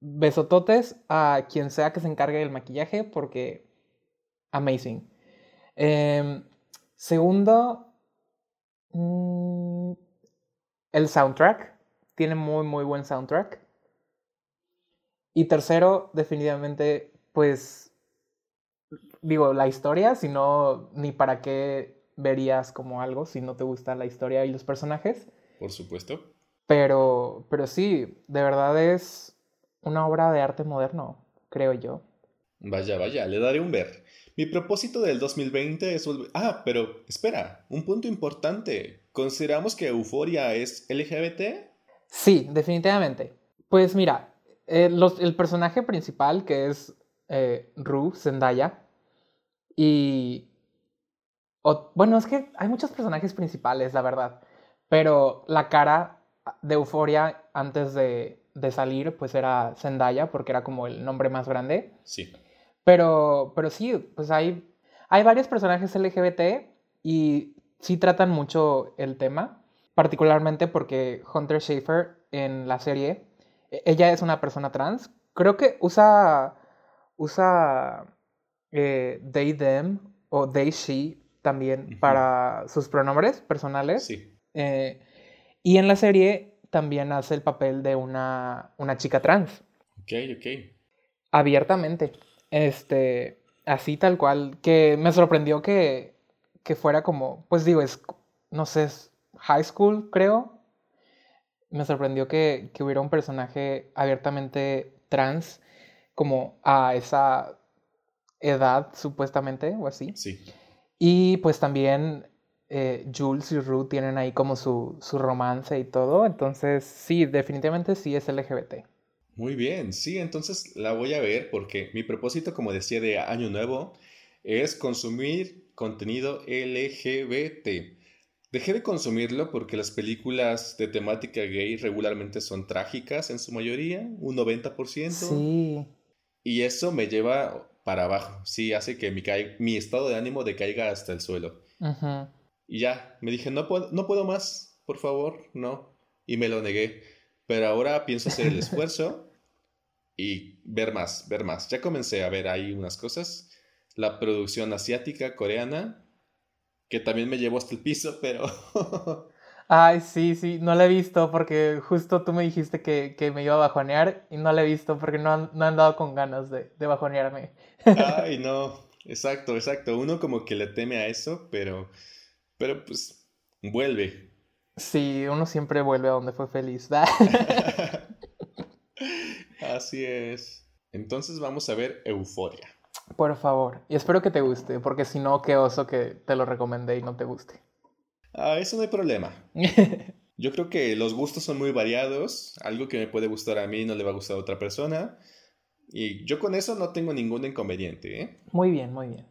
besototes a quien sea que se encargue del maquillaje porque amazing. Em, segundo, Mm, el soundtrack. Tiene muy, muy buen soundtrack. Y tercero, definitivamente, pues, digo, la historia, si no, ni para qué verías como algo si no te gusta la historia y los personajes. Por supuesto. Pero, pero sí, de verdad es una obra de arte moderno, creo yo. Vaya, vaya, le daré un ver. Mi propósito del 2020 es volver... Ah, pero espera, un punto importante. ¿Consideramos que Euforia es LGBT? Sí, definitivamente. Pues mira, eh, el personaje principal que es eh, Ru, Zendaya, y... bueno, es que hay muchos personajes principales, la verdad, pero la cara de Euforia antes de, de salir, pues era Zendaya, porque era como el nombre más grande. Sí. Pero, pero sí, pues hay, hay varios personajes LGBT y sí tratan mucho el tema, particularmente porque Hunter Schaefer en la serie, e, ella es una persona trans. Creo que usa, usa eh, they, them o they, she también para sus pronombres personales. Sí. Eh, y en la serie también hace el papel de una, una chica trans. Ok, ok. Abiertamente. Este, así tal cual, que me sorprendió que, que fuera como, pues digo, es, no sé, es high school, creo. Me sorprendió que, que hubiera un personaje abiertamente trans, como a esa edad, supuestamente, o así. Sí. Y pues también eh, Jules y Ruth tienen ahí como su, su romance y todo. Entonces, sí, definitivamente sí es LGBT. Muy bien, sí, entonces la voy a ver porque mi propósito, como decía, de año nuevo es consumir contenido LGBT. Dejé de consumirlo porque las películas de temática gay regularmente son trágicas en su mayoría, un 90%. Sí. Y eso me lleva para abajo, sí, hace que mi, mi estado de ánimo decaiga hasta el suelo. Y ya, me dije, no puedo, no puedo más, por favor, no. Y me lo negué. Pero ahora pienso hacer el esfuerzo y ver más, ver más. Ya comencé a ver ahí unas cosas. La producción asiática, coreana, que también me llevó hasta el piso, pero... Ay, sí, sí, no la he visto porque justo tú me dijiste que, que me iba a bajonear y no la he visto porque no han, no han dado con ganas de, de bajonearme. Ay, no, exacto, exacto. Uno como que le teme a eso, pero, pero pues vuelve. Sí, uno siempre vuelve a donde fue feliz. Así es. Entonces vamos a ver Euforia. Por favor. Y espero que te guste, porque si no, qué oso que te lo recomendé y no te guste. Ah, eso no hay problema. Yo creo que los gustos son muy variados. Algo que me puede gustar a mí no le va a gustar a otra persona. Y yo con eso no tengo ningún inconveniente, ¿eh? Muy bien, muy bien.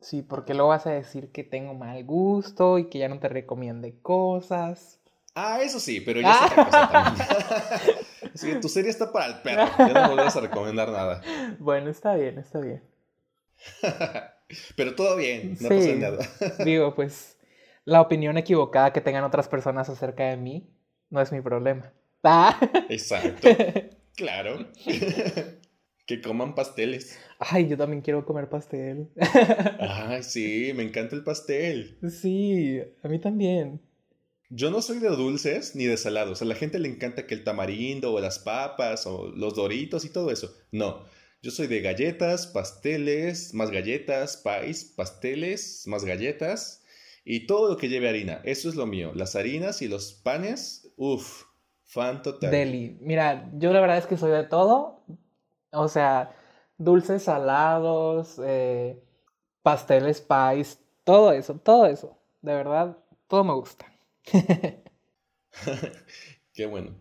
Sí, porque luego vas a decir que tengo mal gusto y que ya no te recomiende cosas. Ah, eso sí, pero ya es otra cosa también. Así que tu serie está para el perro. Ya no volvés a recomendar nada. Bueno, está bien, está bien. pero todo bien, no pasa nada. Digo, pues la opinión equivocada que tengan otras personas acerca de mí no es mi problema. Exacto. Claro. que coman pasteles. Ay, yo también quiero comer pastel. Ay, sí, me encanta el pastel. Sí, a mí también. Yo no soy de dulces ni de salados. A la gente le encanta que el tamarindo o las papas o los doritos y todo eso. No, yo soy de galletas, pasteles, más galletas, pais, pasteles, más galletas y todo lo que lleve harina. Eso es lo mío. Las harinas y los panes, uff, fan total. Deli. Mira, yo la verdad es que soy de todo. O sea, dulces, salados, eh, pasteles, pais, todo eso, todo eso. De verdad, todo me gusta. Qué bueno.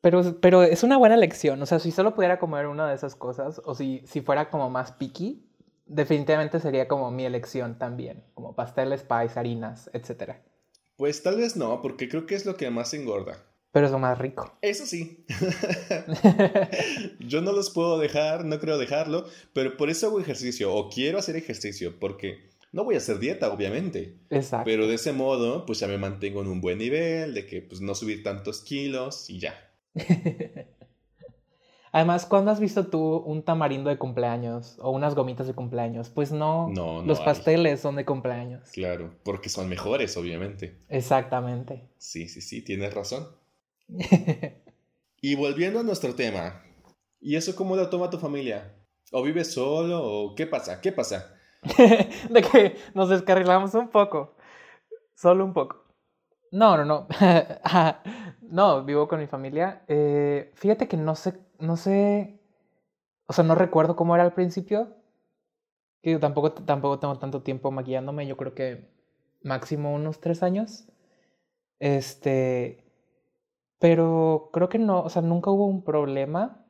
Pero, pero es una buena lección. O sea, si solo pudiera comer una de esas cosas, o si, si fuera como más picky, definitivamente sería como mi elección también, como pasteles, pies, harinas, etc. Pues tal vez no, porque creo que es lo que más engorda. Pero es lo más rico. Eso sí. Yo no los puedo dejar, no creo dejarlo, pero por eso hago ejercicio o quiero hacer ejercicio, porque no voy a hacer dieta, obviamente. Exacto. Pero de ese modo, pues ya me mantengo en un buen nivel, de que pues no subir tantos kilos y ya. Además, ¿cuándo has visto tú un tamarindo de cumpleaños o unas gomitas de cumpleaños? Pues no, no, los pasteles son de cumpleaños. Claro, porque son mejores, obviamente. Exactamente. Sí, sí, sí, tienes razón. y volviendo a nuestro tema, ¿y eso cómo lo toma tu familia? ¿O vives solo? ¿O qué pasa? ¿Qué pasa? de que nos descarrilamos un poco. Solo un poco. No, no, no. no, vivo con mi familia. Eh, fíjate que no sé, no sé, o sea, no recuerdo cómo era al principio. Que tampoco, tampoco tengo tanto tiempo maquillándome. Yo creo que máximo unos tres años. Este, pero creo que no, o sea, nunca hubo un problema.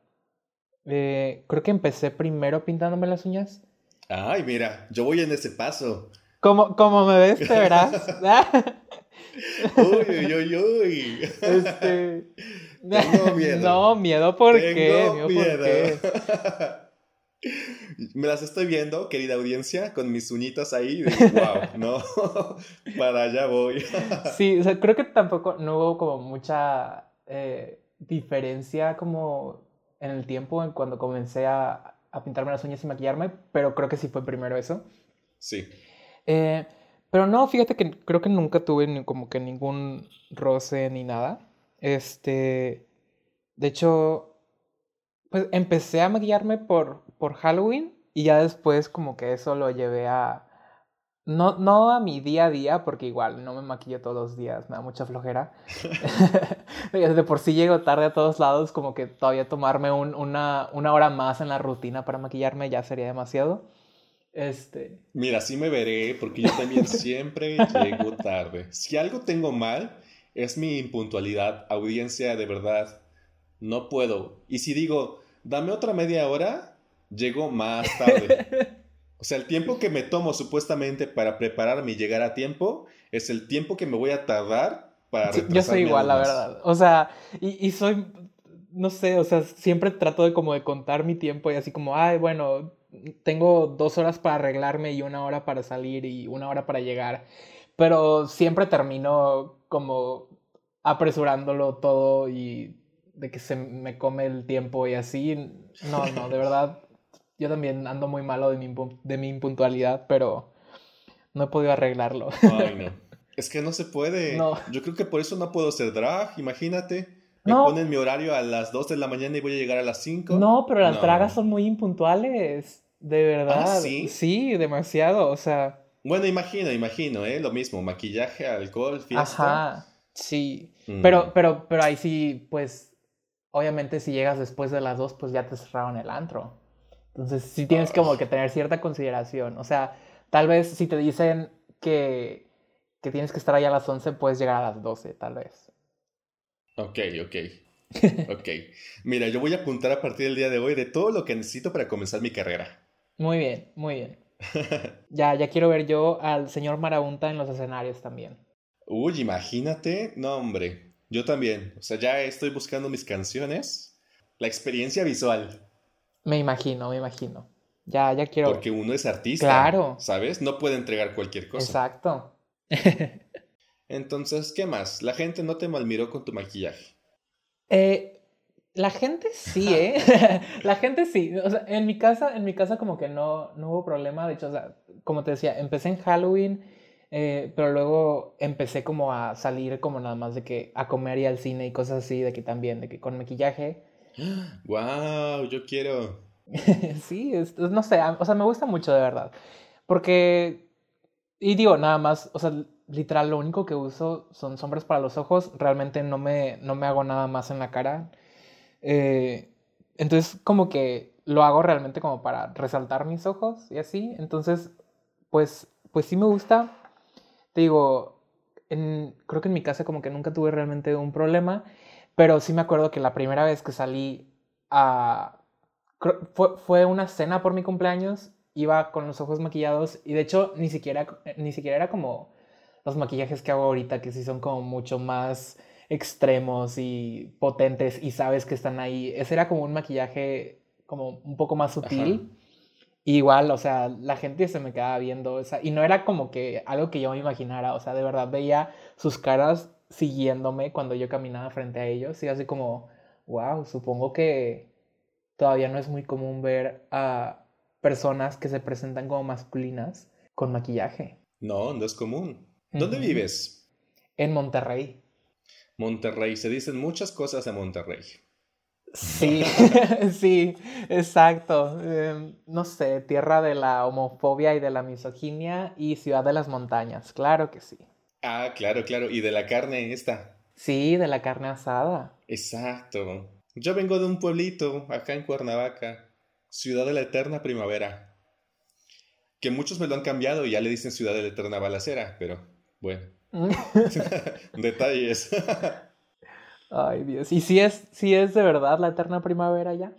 Eh, creo que empecé primero pintándome las uñas. Ay, mira, yo voy en ese paso. Como, como me ves, te verás. uy, uy, uy, uy. Este... Tengo miedo. No, miedo por qué. Miedo, miedo. Me las estoy viendo, querida audiencia, con mis uñitas ahí. wow, no, para allá voy. sí, o sea, creo que tampoco no hubo como mucha eh, diferencia como en el tiempo en cuando comencé a, a pintarme las uñas y maquillarme, pero creo que sí fue primero eso. Sí. Eh, pero no, fíjate que creo que nunca tuve ni, como que ningún roce ni nada. Este, de hecho, pues empecé a maquillarme por, por Halloween y ya después como que eso lo llevé a... No, no a mi día a día, porque igual no me maquillo todos los días, me da mucha flojera. de por sí llego tarde a todos lados, como que todavía tomarme una, una hora más en la rutina para maquillarme ya sería demasiado. Este. Mira, sí me veré, porque yo también siempre llego tarde. Si algo tengo mal, es mi impuntualidad. Audiencia, de verdad, no puedo. Y si digo, dame otra media hora, llego más tarde. O sea, el tiempo que me tomo supuestamente para prepararme y llegar a tiempo es el tiempo que me voy a tardar para Yo soy igual, la verdad. O sea, y, y soy, no sé, o sea, siempre trato de como de contar mi tiempo y así como, ay, bueno, tengo dos horas para arreglarme y una hora para salir y una hora para llegar. Pero siempre termino como apresurándolo todo y de que se me come el tiempo y así. No, no, de verdad. Yo también ando muy malo de mi, de mi impuntualidad, pero no he podido arreglarlo. Ay, no. Es que no se puede. No. Yo creo que por eso no puedo ser drag, imagínate. Me ponen mi horario a las 2 de la mañana y voy a llegar a las 5. No, pero las dragas son muy impuntuales. De verdad. ¿Ah, sí? Sí, demasiado. O sea. Bueno, imagino, imagino, ¿eh? Lo mismo, maquillaje, alcohol, fiesta. Ajá, sí. Mm. Pero, pero, pero ahí sí, pues, obviamente si llegas después de las 2, pues ya te cerraron el antro. Entonces sí tienes como que tener cierta consideración. O sea, tal vez si te dicen que, que tienes que estar ahí a las 11, puedes llegar a las 12, tal vez. Ok, ok. ok. Mira, yo voy a apuntar a partir del día de hoy de todo lo que necesito para comenzar mi carrera. Muy bien, muy bien. ya, ya quiero ver yo al señor Marabunta en los escenarios también. Uy, imagínate. No, hombre. Yo también. O sea, ya estoy buscando mis canciones. La experiencia visual. Me imagino, me imagino. Ya, ya quiero. Porque uno es artista. Claro. ¿Sabes? No puede entregar cualquier cosa. Exacto. Entonces, ¿qué más? La gente no te malmiró con tu maquillaje. Eh, la gente sí, ¿eh? la gente sí. O sea, en mi casa, en mi casa como que no, no hubo problema. De hecho, o sea, como te decía, empecé en Halloween, eh, pero luego empecé como a salir como nada más de que a comer y al cine y cosas así, de que también, de que con maquillaje. ¡Wow! Yo quiero. sí, no sé, o sea, me gusta mucho de verdad. Porque, y digo, nada más, o sea, literal, lo único que uso son sombras para los ojos. Realmente no me, no me hago nada más en la cara. Eh, entonces, como que lo hago realmente como para resaltar mis ojos y así. Entonces, pues, pues sí me gusta. Te digo, creo que en mi casa como que nunca tuve realmente un problema. Pero sí me acuerdo que la primera vez que salí a... Fue, fue una cena por mi cumpleaños. Iba con los ojos maquillados y de hecho ni siquiera, ni siquiera era como los maquillajes que hago ahorita, que sí son como mucho más extremos y potentes y sabes que están ahí. Ese era como un maquillaje como un poco más sutil. igual, o sea, la gente se me quedaba viendo, o sea, y no era como que algo que yo me imaginara, o sea, de verdad veía sus caras siguiéndome cuando yo caminaba frente a ellos y así como, wow, supongo que todavía no es muy común ver a personas que se presentan como masculinas con maquillaje. No, no es común. ¿Dónde vives? En Monterrey. Monterrey, se dicen muchas cosas de Monterrey. Sí, sí, exacto. Em, no sé, tierra de la homofobia y de la misoginia y ciudad de las montañas, claro que sí. Ah, claro, claro. ¿Y de la carne esta? Sí, de la carne asada. Exacto. Yo vengo de un pueblito, acá en Cuernavaca, ciudad de la eterna primavera. Que muchos me lo han cambiado y ya le dicen ciudad de la eterna balacera, pero bueno. Detalles. Ay, Dios. ¿Y si es, si es de verdad la eterna primavera ya?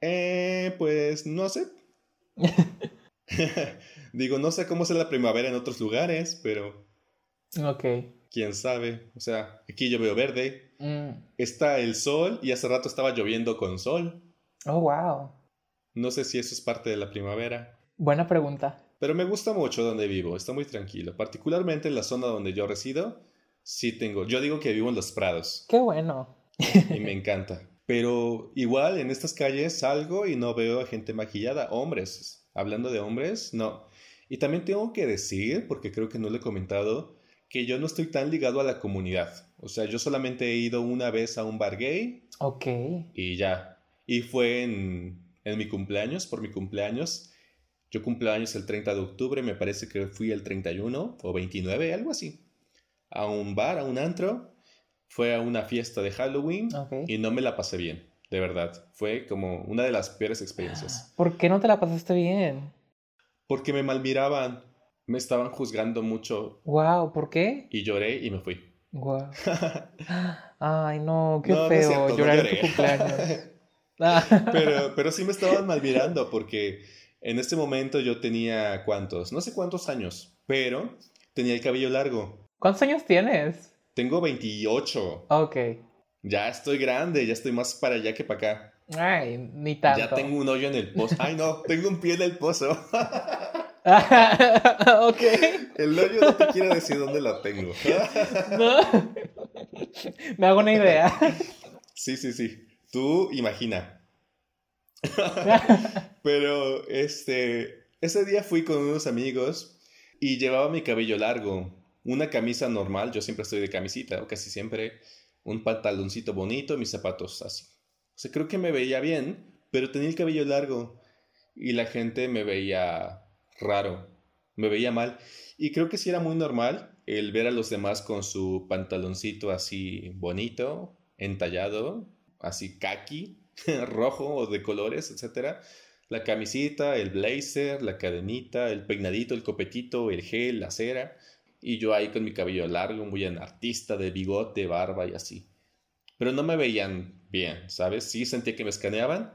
Eh, pues no sé. Digo, no sé cómo es la primavera en otros lugares, pero Ok. Quién sabe. O sea, aquí yo veo verde. Mm. Está el sol y hace rato estaba lloviendo con sol. Oh, wow. No sé si eso es parte de la primavera. Buena pregunta. Pero me gusta mucho donde vivo, está muy tranquilo. Particularmente en la zona donde yo resido, sí tengo. Yo digo que vivo en los prados. Qué bueno. Y me encanta. Pero igual en estas calles salgo y no veo a gente maquillada. Hombres. Hablando de hombres, no. Y también tengo que decir, porque creo que no lo he comentado, que yo no estoy tan ligado a la comunidad. O sea, yo solamente he ido una vez a un bar gay. Ok. Y ya. Y fue en, en mi cumpleaños, por mi cumpleaños. Yo cumpleaños el 30 de octubre, me parece que fui el 31 o 29, algo así. A un bar, a un antro. Fue a una fiesta de Halloween y no me la pasé bien, de verdad. Fue como una de las peores experiencias. ¿Por qué no te la pasaste bien? Porque me malmiraban me estaban juzgando mucho. Wow, ¿por qué? Y lloré y me fui. Wow. Ay, no, qué feo llorar en tu cumpleaños. pero, pero sí me estaban malvirando porque en este momento yo tenía cuántos, no sé cuántos años, pero tenía el cabello largo. ¿Cuántos años tienes? Tengo 28. Ok. Ya estoy grande, ya estoy más para allá que para acá. Ay, ni tanto. Ya tengo un hoyo en el pozo. Ay, no, tengo un pie en el pozo. ok. El hoyo no te quiere decir dónde la tengo. no. Me hago una idea. Sí, sí, sí. Tú imagina. Pero este, ese día fui con unos amigos y llevaba mi cabello largo, una camisa normal, yo siempre estoy de camisita, o casi siempre, un pantaloncito bonito, mis zapatos así. O sea, creo que me veía bien, pero tenía el cabello largo y la gente me veía raro, me veía mal. Y creo que sí era muy normal el ver a los demás con su pantaloncito así bonito, entallado, así kaki, rojo o de colores, etc. La camisita, el blazer, la cadenita, el peinadito, el copetito, el gel, la cera. Y yo ahí con mi cabello largo, muy artista, de bigote, barba y así. Pero no me veían bien, ¿sabes? Sí sentía que me escaneaban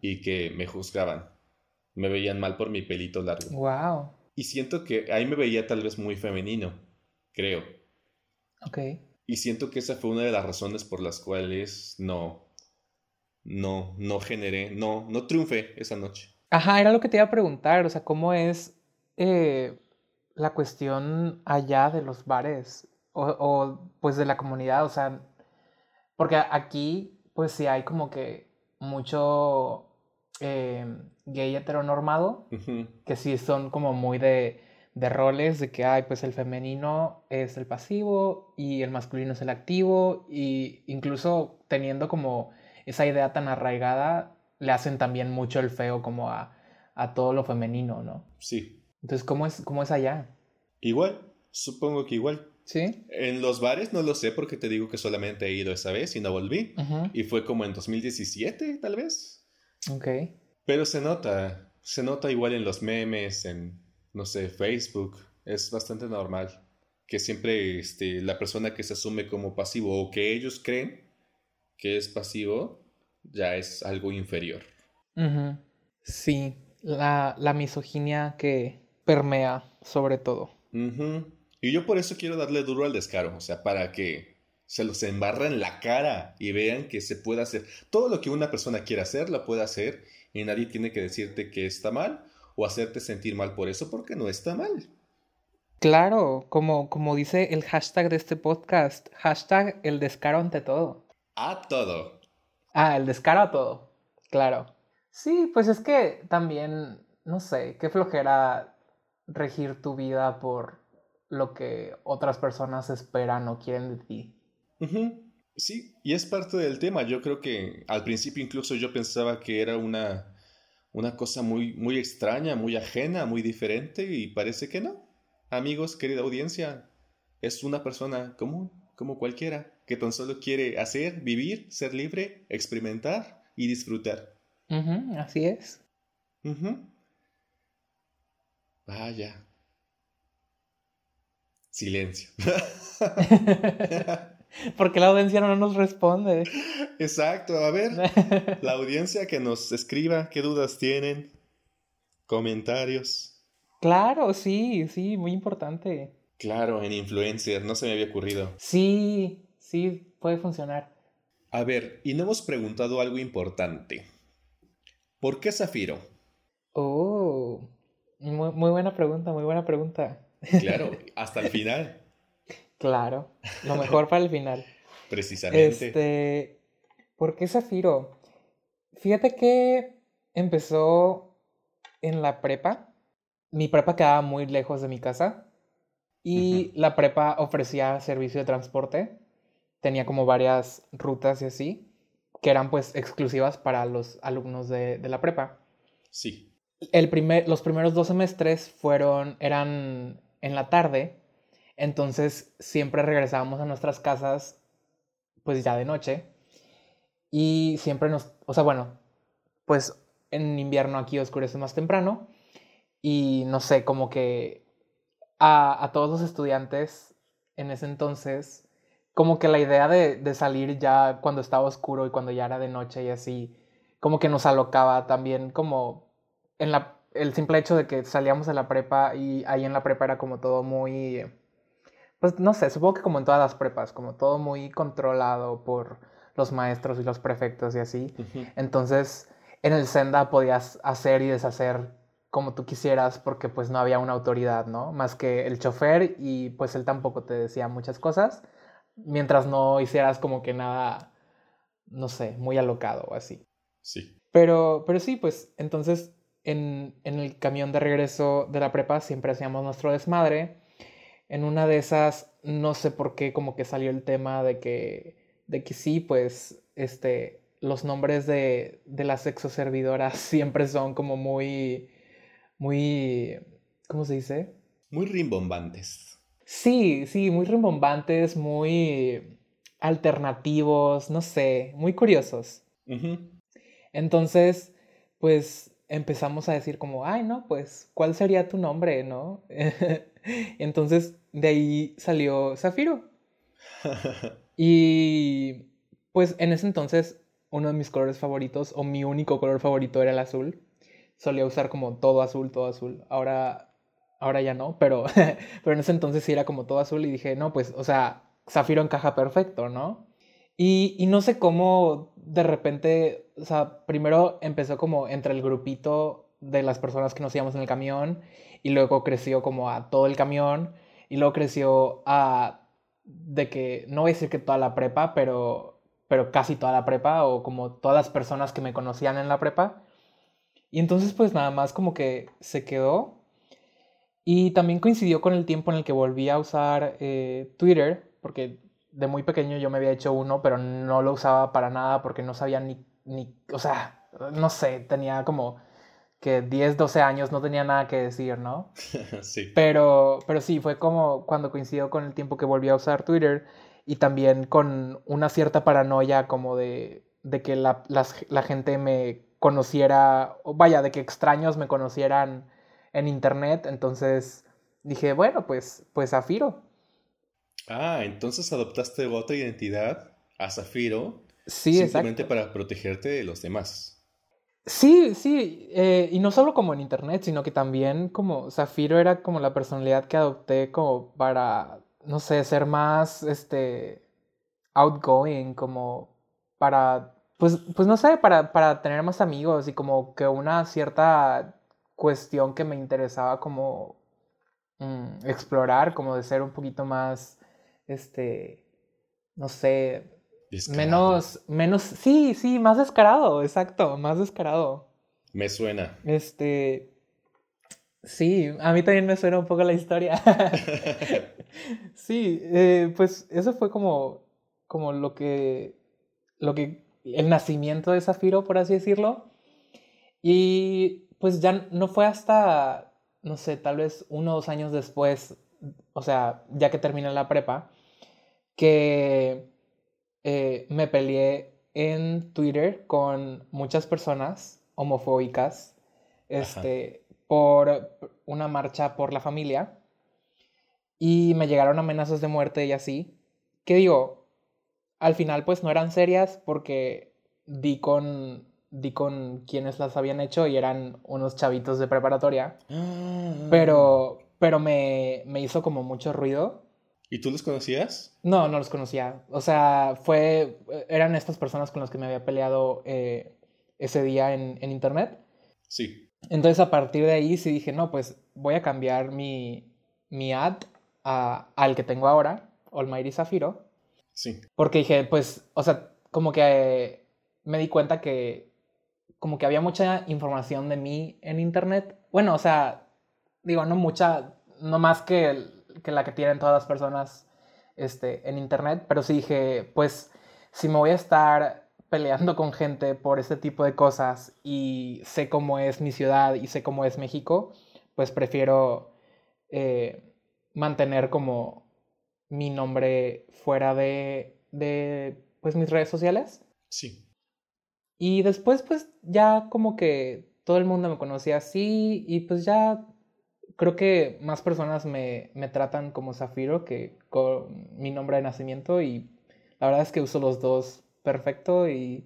y que me juzgaban. Me veían mal por mi pelito largo. Wow. Y siento que ahí me veía tal vez muy femenino, creo. Ok. Y siento que esa fue una de las razones por las cuales no, no, no generé, no, no triunfé esa noche. Ajá, era lo que te iba a preguntar, o sea, ¿cómo es eh, la cuestión allá de los bares? O, o, pues de la comunidad, o sea, porque aquí pues sí hay como que mucho eh, gay heteronormado, que sí son como muy de de roles de que hay pues el femenino es el pasivo y el masculino es el activo y incluso teniendo como esa idea tan arraigada le hacen también mucho el feo como a, a todo lo femenino, ¿no? Sí. Entonces, ¿cómo es, cómo es allá? Igual, supongo que igual. ¿Sí? En los bares no lo sé porque te digo que solamente he ido esa vez y no volví. Y fue como en 2017, tal vez. Ok. Pero se nota, se nota igual en los memes, en no sé, Facebook, es bastante normal que siempre este, la persona que se asume como pasivo o que ellos creen que es pasivo ya es algo inferior. Sí, la, la, misoginia que permea sobre todo. Y yo por eso quiero darle duro al descaro, o sea, para que se los embarra en la cara y vean que se puede hacer. Todo lo que una persona quiera hacer, lo puede hacer y nadie tiene que decirte que está mal o hacerte sentir mal por eso porque no está mal. Claro, como, como dice el hashtag de este podcast, hashtag el descaro ante todo. A todo. Ah, el descaro a todo, claro. Sí, pues es que también, no sé, qué flojera regir tu vida por lo que otras personas esperan o quieren de ti. Sí, y es parte del tema. Yo creo que al principio incluso yo pensaba que era una una cosa muy, muy extraña, muy ajena, muy diferente y parece que no. Amigos, querida audiencia, es una persona común, como cualquiera, que tan solo quiere hacer, vivir, ser libre, experimentar y disfrutar. así es. Vaya. Silencio. Porque la audiencia no nos responde. Exacto, a ver, la audiencia que nos escriba qué dudas tienen, comentarios. Claro, sí, sí, muy importante. Claro, en influencer, no se me había ocurrido. Sí, sí, puede funcionar. A ver, y no hemos preguntado algo importante. ¿Por qué Zafiro? Oh, muy, muy buena pregunta, muy buena pregunta. Claro, hasta el final. Claro, lo mejor para el final. Precisamente. Este, ¿por qué Zafiro? Fíjate que empezó en la prepa. Mi prepa quedaba muy lejos de mi casa y la prepa ofrecía servicio de transporte. Tenía como varias rutas y así, que eran pues exclusivas para los alumnos de, de la prepa. Sí. El primer, los primeros dos semestres fueron, eran en la tarde entonces siempre regresábamos a nuestras casas pues ya de noche y siempre nos, o sea, bueno, pues en invierno aquí oscurece más temprano y no sé, como que a, todos los estudiantes en ese entonces, como que la idea de, de, salir ya cuando estaba oscuro y cuando ya era de noche y así, como que nos alocaba también como en la, el simple hecho de que salíamos de la prepa y ahí en la prepa era como todo muy pues no sé, supongo que como en todas las prepas, como todo muy controlado por los maestros y los prefectos y así. Entonces, en el Senda podías hacer y deshacer como tú quisieras porque pues no había una autoridad, ¿no? Más que el chofer y pues él tampoco te decía muchas cosas, mientras no hicieras como que nada, no sé, muy alocado o así. Sí. Pero, pero sí, pues entonces en, en el camión de regreso de la prepa siempre hacíamos nuestro desmadre en una de esas, no sé por qué, como que salió el tema de que, de que sí, pues, este, los nombres de, de las sexoservidoras siempre son como muy, muy, ¿cómo se dice? Muy rimbombantes. Sí, sí, muy rimbombantes, muy alternativos, no sé, muy curiosos. Entonces, pues empezamos a decir como, ay, no, pues, ¿cuál sería tu nombre, no? Entonces, de ahí salió Zafiro. y pues en ese entonces, uno de mis colores favoritos, o mi único color favorito era el azul. Solía usar como todo azul, todo azul. Ahora, ahora ya no, pero, pero en ese entonces sí era como todo azul y dije, no, pues, o sea, Zafiro encaja perfecto, ¿no? Y, y no sé cómo de repente, o sea, primero empezó como entre el grupito de las personas que nos íbamos en el camión y luego creció como a todo el camión y luego creció a de que no voy a decir que toda la prepa, pero pero casi toda la prepa o como todas las personas que me conocían en la prepa. Y entonces pues nada más como que se quedó. Y también coincidió con el tiempo en el que volví a usar eh, Twitter, porque de muy pequeño yo me había hecho uno, pero no lo usaba para nada porque no sabía ni, ni o sea, no sé, tenía como que 10, 12 años, no tenía nada que decir, ¿no? sí. Pero, pero sí, fue como cuando coincidió con el tiempo que volví a usar Twitter y también con una cierta paranoia como de, de que la, la gente me conociera, vaya, de que extraños me conocieran en internet, entonces dije, bueno, pues, pues Zafiro. Ah, entonces adoptaste otra identidad a Zafiro. Sí, simplemente para protegerte de los demás. Sí, sí, eh, y no solo como en internet, sino que también como Zafiro era como la personalidad que adopté como para, no sé, ser más, este, outgoing, como para, pues, pues no sé, para, para tener más amigos y como que una cierta cuestión que me interesaba como mm, explorar, como de ser un poquito más este, no sé, menos, menos, sí, sí, más descarado, exacto, más descarado. Me suena. Este, sí, a mí también me suena un poco la historia. sí, eh, pues eso fue como, como lo que, lo que, el nacimiento de Zafiro, por así decirlo. Y pues ya no fue hasta, no sé, tal vez uno o dos años después, o sea, ya que terminé la prepa, que eh, me peleé en Twitter con muchas personas homofóbicas este, por una marcha por la familia y me llegaron amenazas de muerte y así. Que digo, al final pues no eran serias porque di con, di con quienes las habían hecho y eran unos chavitos de preparatoria. Ah. Pero, pero me, me hizo como mucho ruido ¿Y tú los conocías? No, no los conocía. O sea, fue. Eran estas personas con las que me había peleado eh, ese día en, internet. Sí. Entonces, a partir de ahí sí dije, no, pues voy a cambiar mi, mi ad al que tengo ahora, Almighty Zafiro. Sí. Porque dije, pues, o sea, como que me di cuenta que como que había mucha información de mí en internet. Bueno, o sea, digo, no mucha, no más que la que tienen todas las personas este, en internet, pero sí dije, pues si me voy a estar peleando con gente por este tipo de cosas y sé cómo es mi ciudad y sé cómo es México, pues prefiero eh, mantener como mi nombre fuera de, de pues mis redes sociales. Sí. Y después pues ya como que todo el mundo me conocía así y pues ya creo que más personas me, me, tratan como Zafiro que con mi nombre de nacimiento y la verdad es que uso los dos perfecto y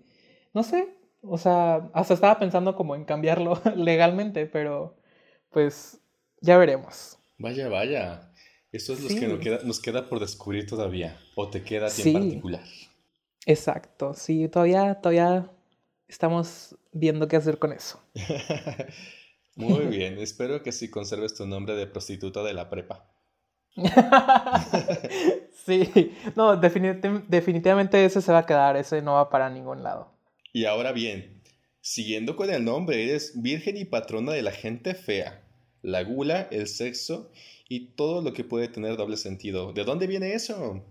no sé, o sea, hasta estaba pensando como en cambiarlo legalmente, pero pues ya veremos. Vaya, vaya. Eso es lo que nos queda, nos queda, por descubrir todavía. ¿O te queda a ti en particular? Exacto, sí, todavía, todavía estamos viendo qué hacer con eso. Muy bien, espero que sí conserves tu nombre de prostituta de la prepa. sí, no, definitivamente ese se va a quedar, ese no va para ningún lado. Y ahora bien, siguiendo con el nombre, eres virgen y patrona de la gente fea, la gula, el sexo y todo lo que puede tener doble sentido. ¿De dónde viene eso?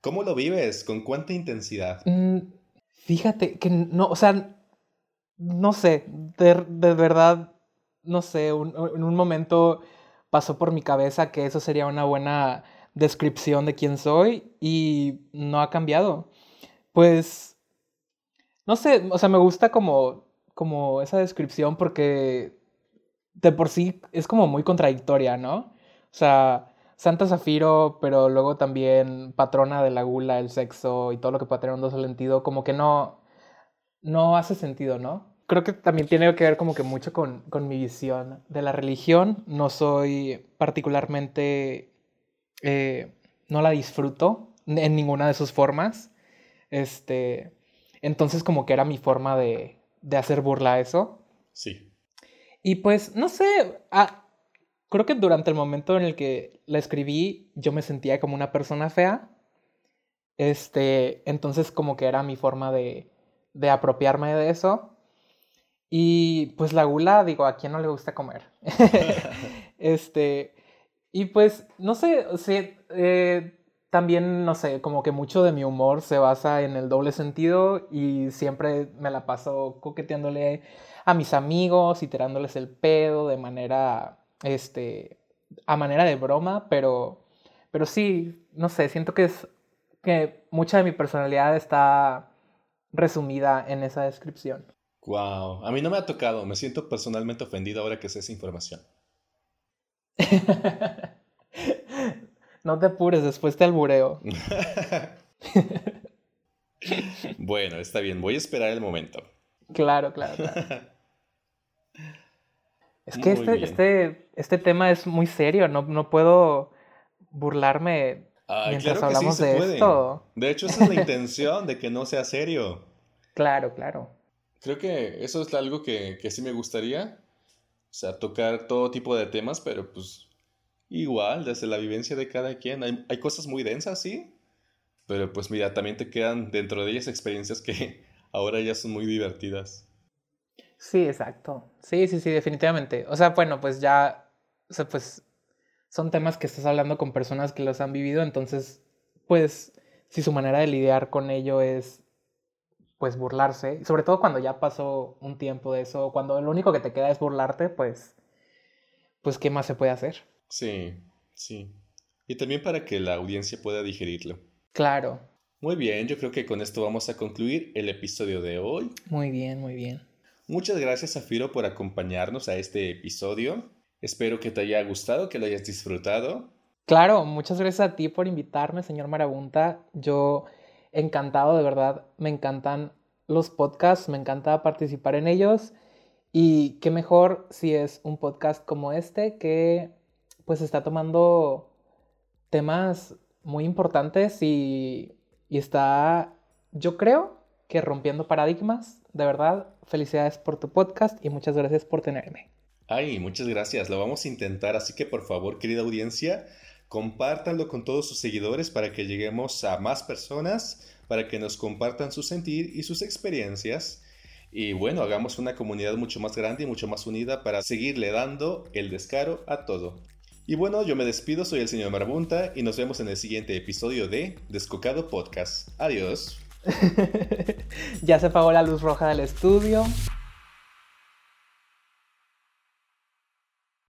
¿Cómo lo vives? ¿Con cuánta intensidad? Mm, fíjate que no, o sea, no sé, de verdad no sé, en un momento pasó por mi cabeza que eso sería una buena descripción de quién soy y no ha cambiado. Pues, no sé, o sea, me gusta como, como esa descripción porque de por sí es como muy contradictoria, ¿no? O sea, Santa Zafiro, pero luego también patrona de la gula, el sexo y todo lo que puede tener un doble sentido, como que no, no hace sentido, ¿no? Creo que también tiene que ver como que mucho con, con mi visión de la religión. No soy particularmente, eh, no la disfruto en ninguna de sus formas. Este, entonces como que era mi forma de, de hacer burla a eso. Sí. Y pues, no sé, ah, creo que durante el momento en el que la escribí, yo me sentía como una persona fea. Este, entonces como que era mi forma de, de apropiarme de eso. Y pues la gula, digo, ¿a quién no le gusta comer? este, y pues, no sé, o eh, también, no sé, como que mucho de mi humor se basa en el doble sentido y siempre me la paso coqueteándole a mis amigos y tirándoles el pedo de manera, este, a manera de broma, pero, pero sí, no sé, siento que es que mucha de mi personalidad está resumida en esa descripción. Wow, a mí no me ha tocado, me siento personalmente ofendido ahora que sé esa información. no te apures, después te albureo. bueno, está bien, voy a esperar el momento. Claro, claro, claro. Es que este, este, este tema es muy serio, no, no puedo burlarme mientras hablamos de esto. De hecho, esa es la intención de que no sea serio. Claro, claro. Creo que eso es algo que, que sí me gustaría. O sea, tocar todo tipo de temas, pero pues igual, desde la vivencia de cada quien. Hay, hay cosas muy densas, sí. Pero pues mira, también te quedan dentro de ellas experiencias que ahora ya son muy divertidas. Sí, exacto. Sí, sí, sí, definitivamente. O sea, bueno, pues ya, o sea, pues son temas que estás hablando con personas que los han vivido, entonces, pues, si su manera de lidiar con ello es, pues, burlarse, sobre todo cuando ya pasó un tiempo de eso, cuando lo único que te queda es burlarte, pues, pues, ¿qué más se puede hacer? Sí, sí. Y también para que la audiencia pueda digerirlo. Claro. Muy bien, yo creo que con esto vamos a concluir el episodio de hoy. Muy bien, muy bien. Muchas gracias, Zafiro, por acompañarnos a este episodio. Espero que te haya gustado, que lo hayas disfrutado. Claro, muchas gracias a ti por invitarme, señor Marabunta. Yo encantado, de verdad, me encantan los podcasts, me encanta participar en ellos. Y qué mejor si es un podcast como este que pues está tomando temas muy importantes y, y está, yo creo que rompiendo paradigmas de verdad, felicidades por tu podcast y muchas gracias por tenerme. Ay, muchas gracias. Lo vamos a intentar, así que por favor, querida audiencia, compártanlo con todos sus seguidores para que lleguemos a más personas, para que nos compartan su sentir y sus experiencias. Y bueno, hagamos una comunidad mucho más grande y mucho más unida para seguirle dando el descaro a todo. Y bueno, yo me despido, soy el señor Marabunta y nos vemos en el siguiente episodio de Descocado Podcast. Adiós. ya se apagó la luz roja del estudio.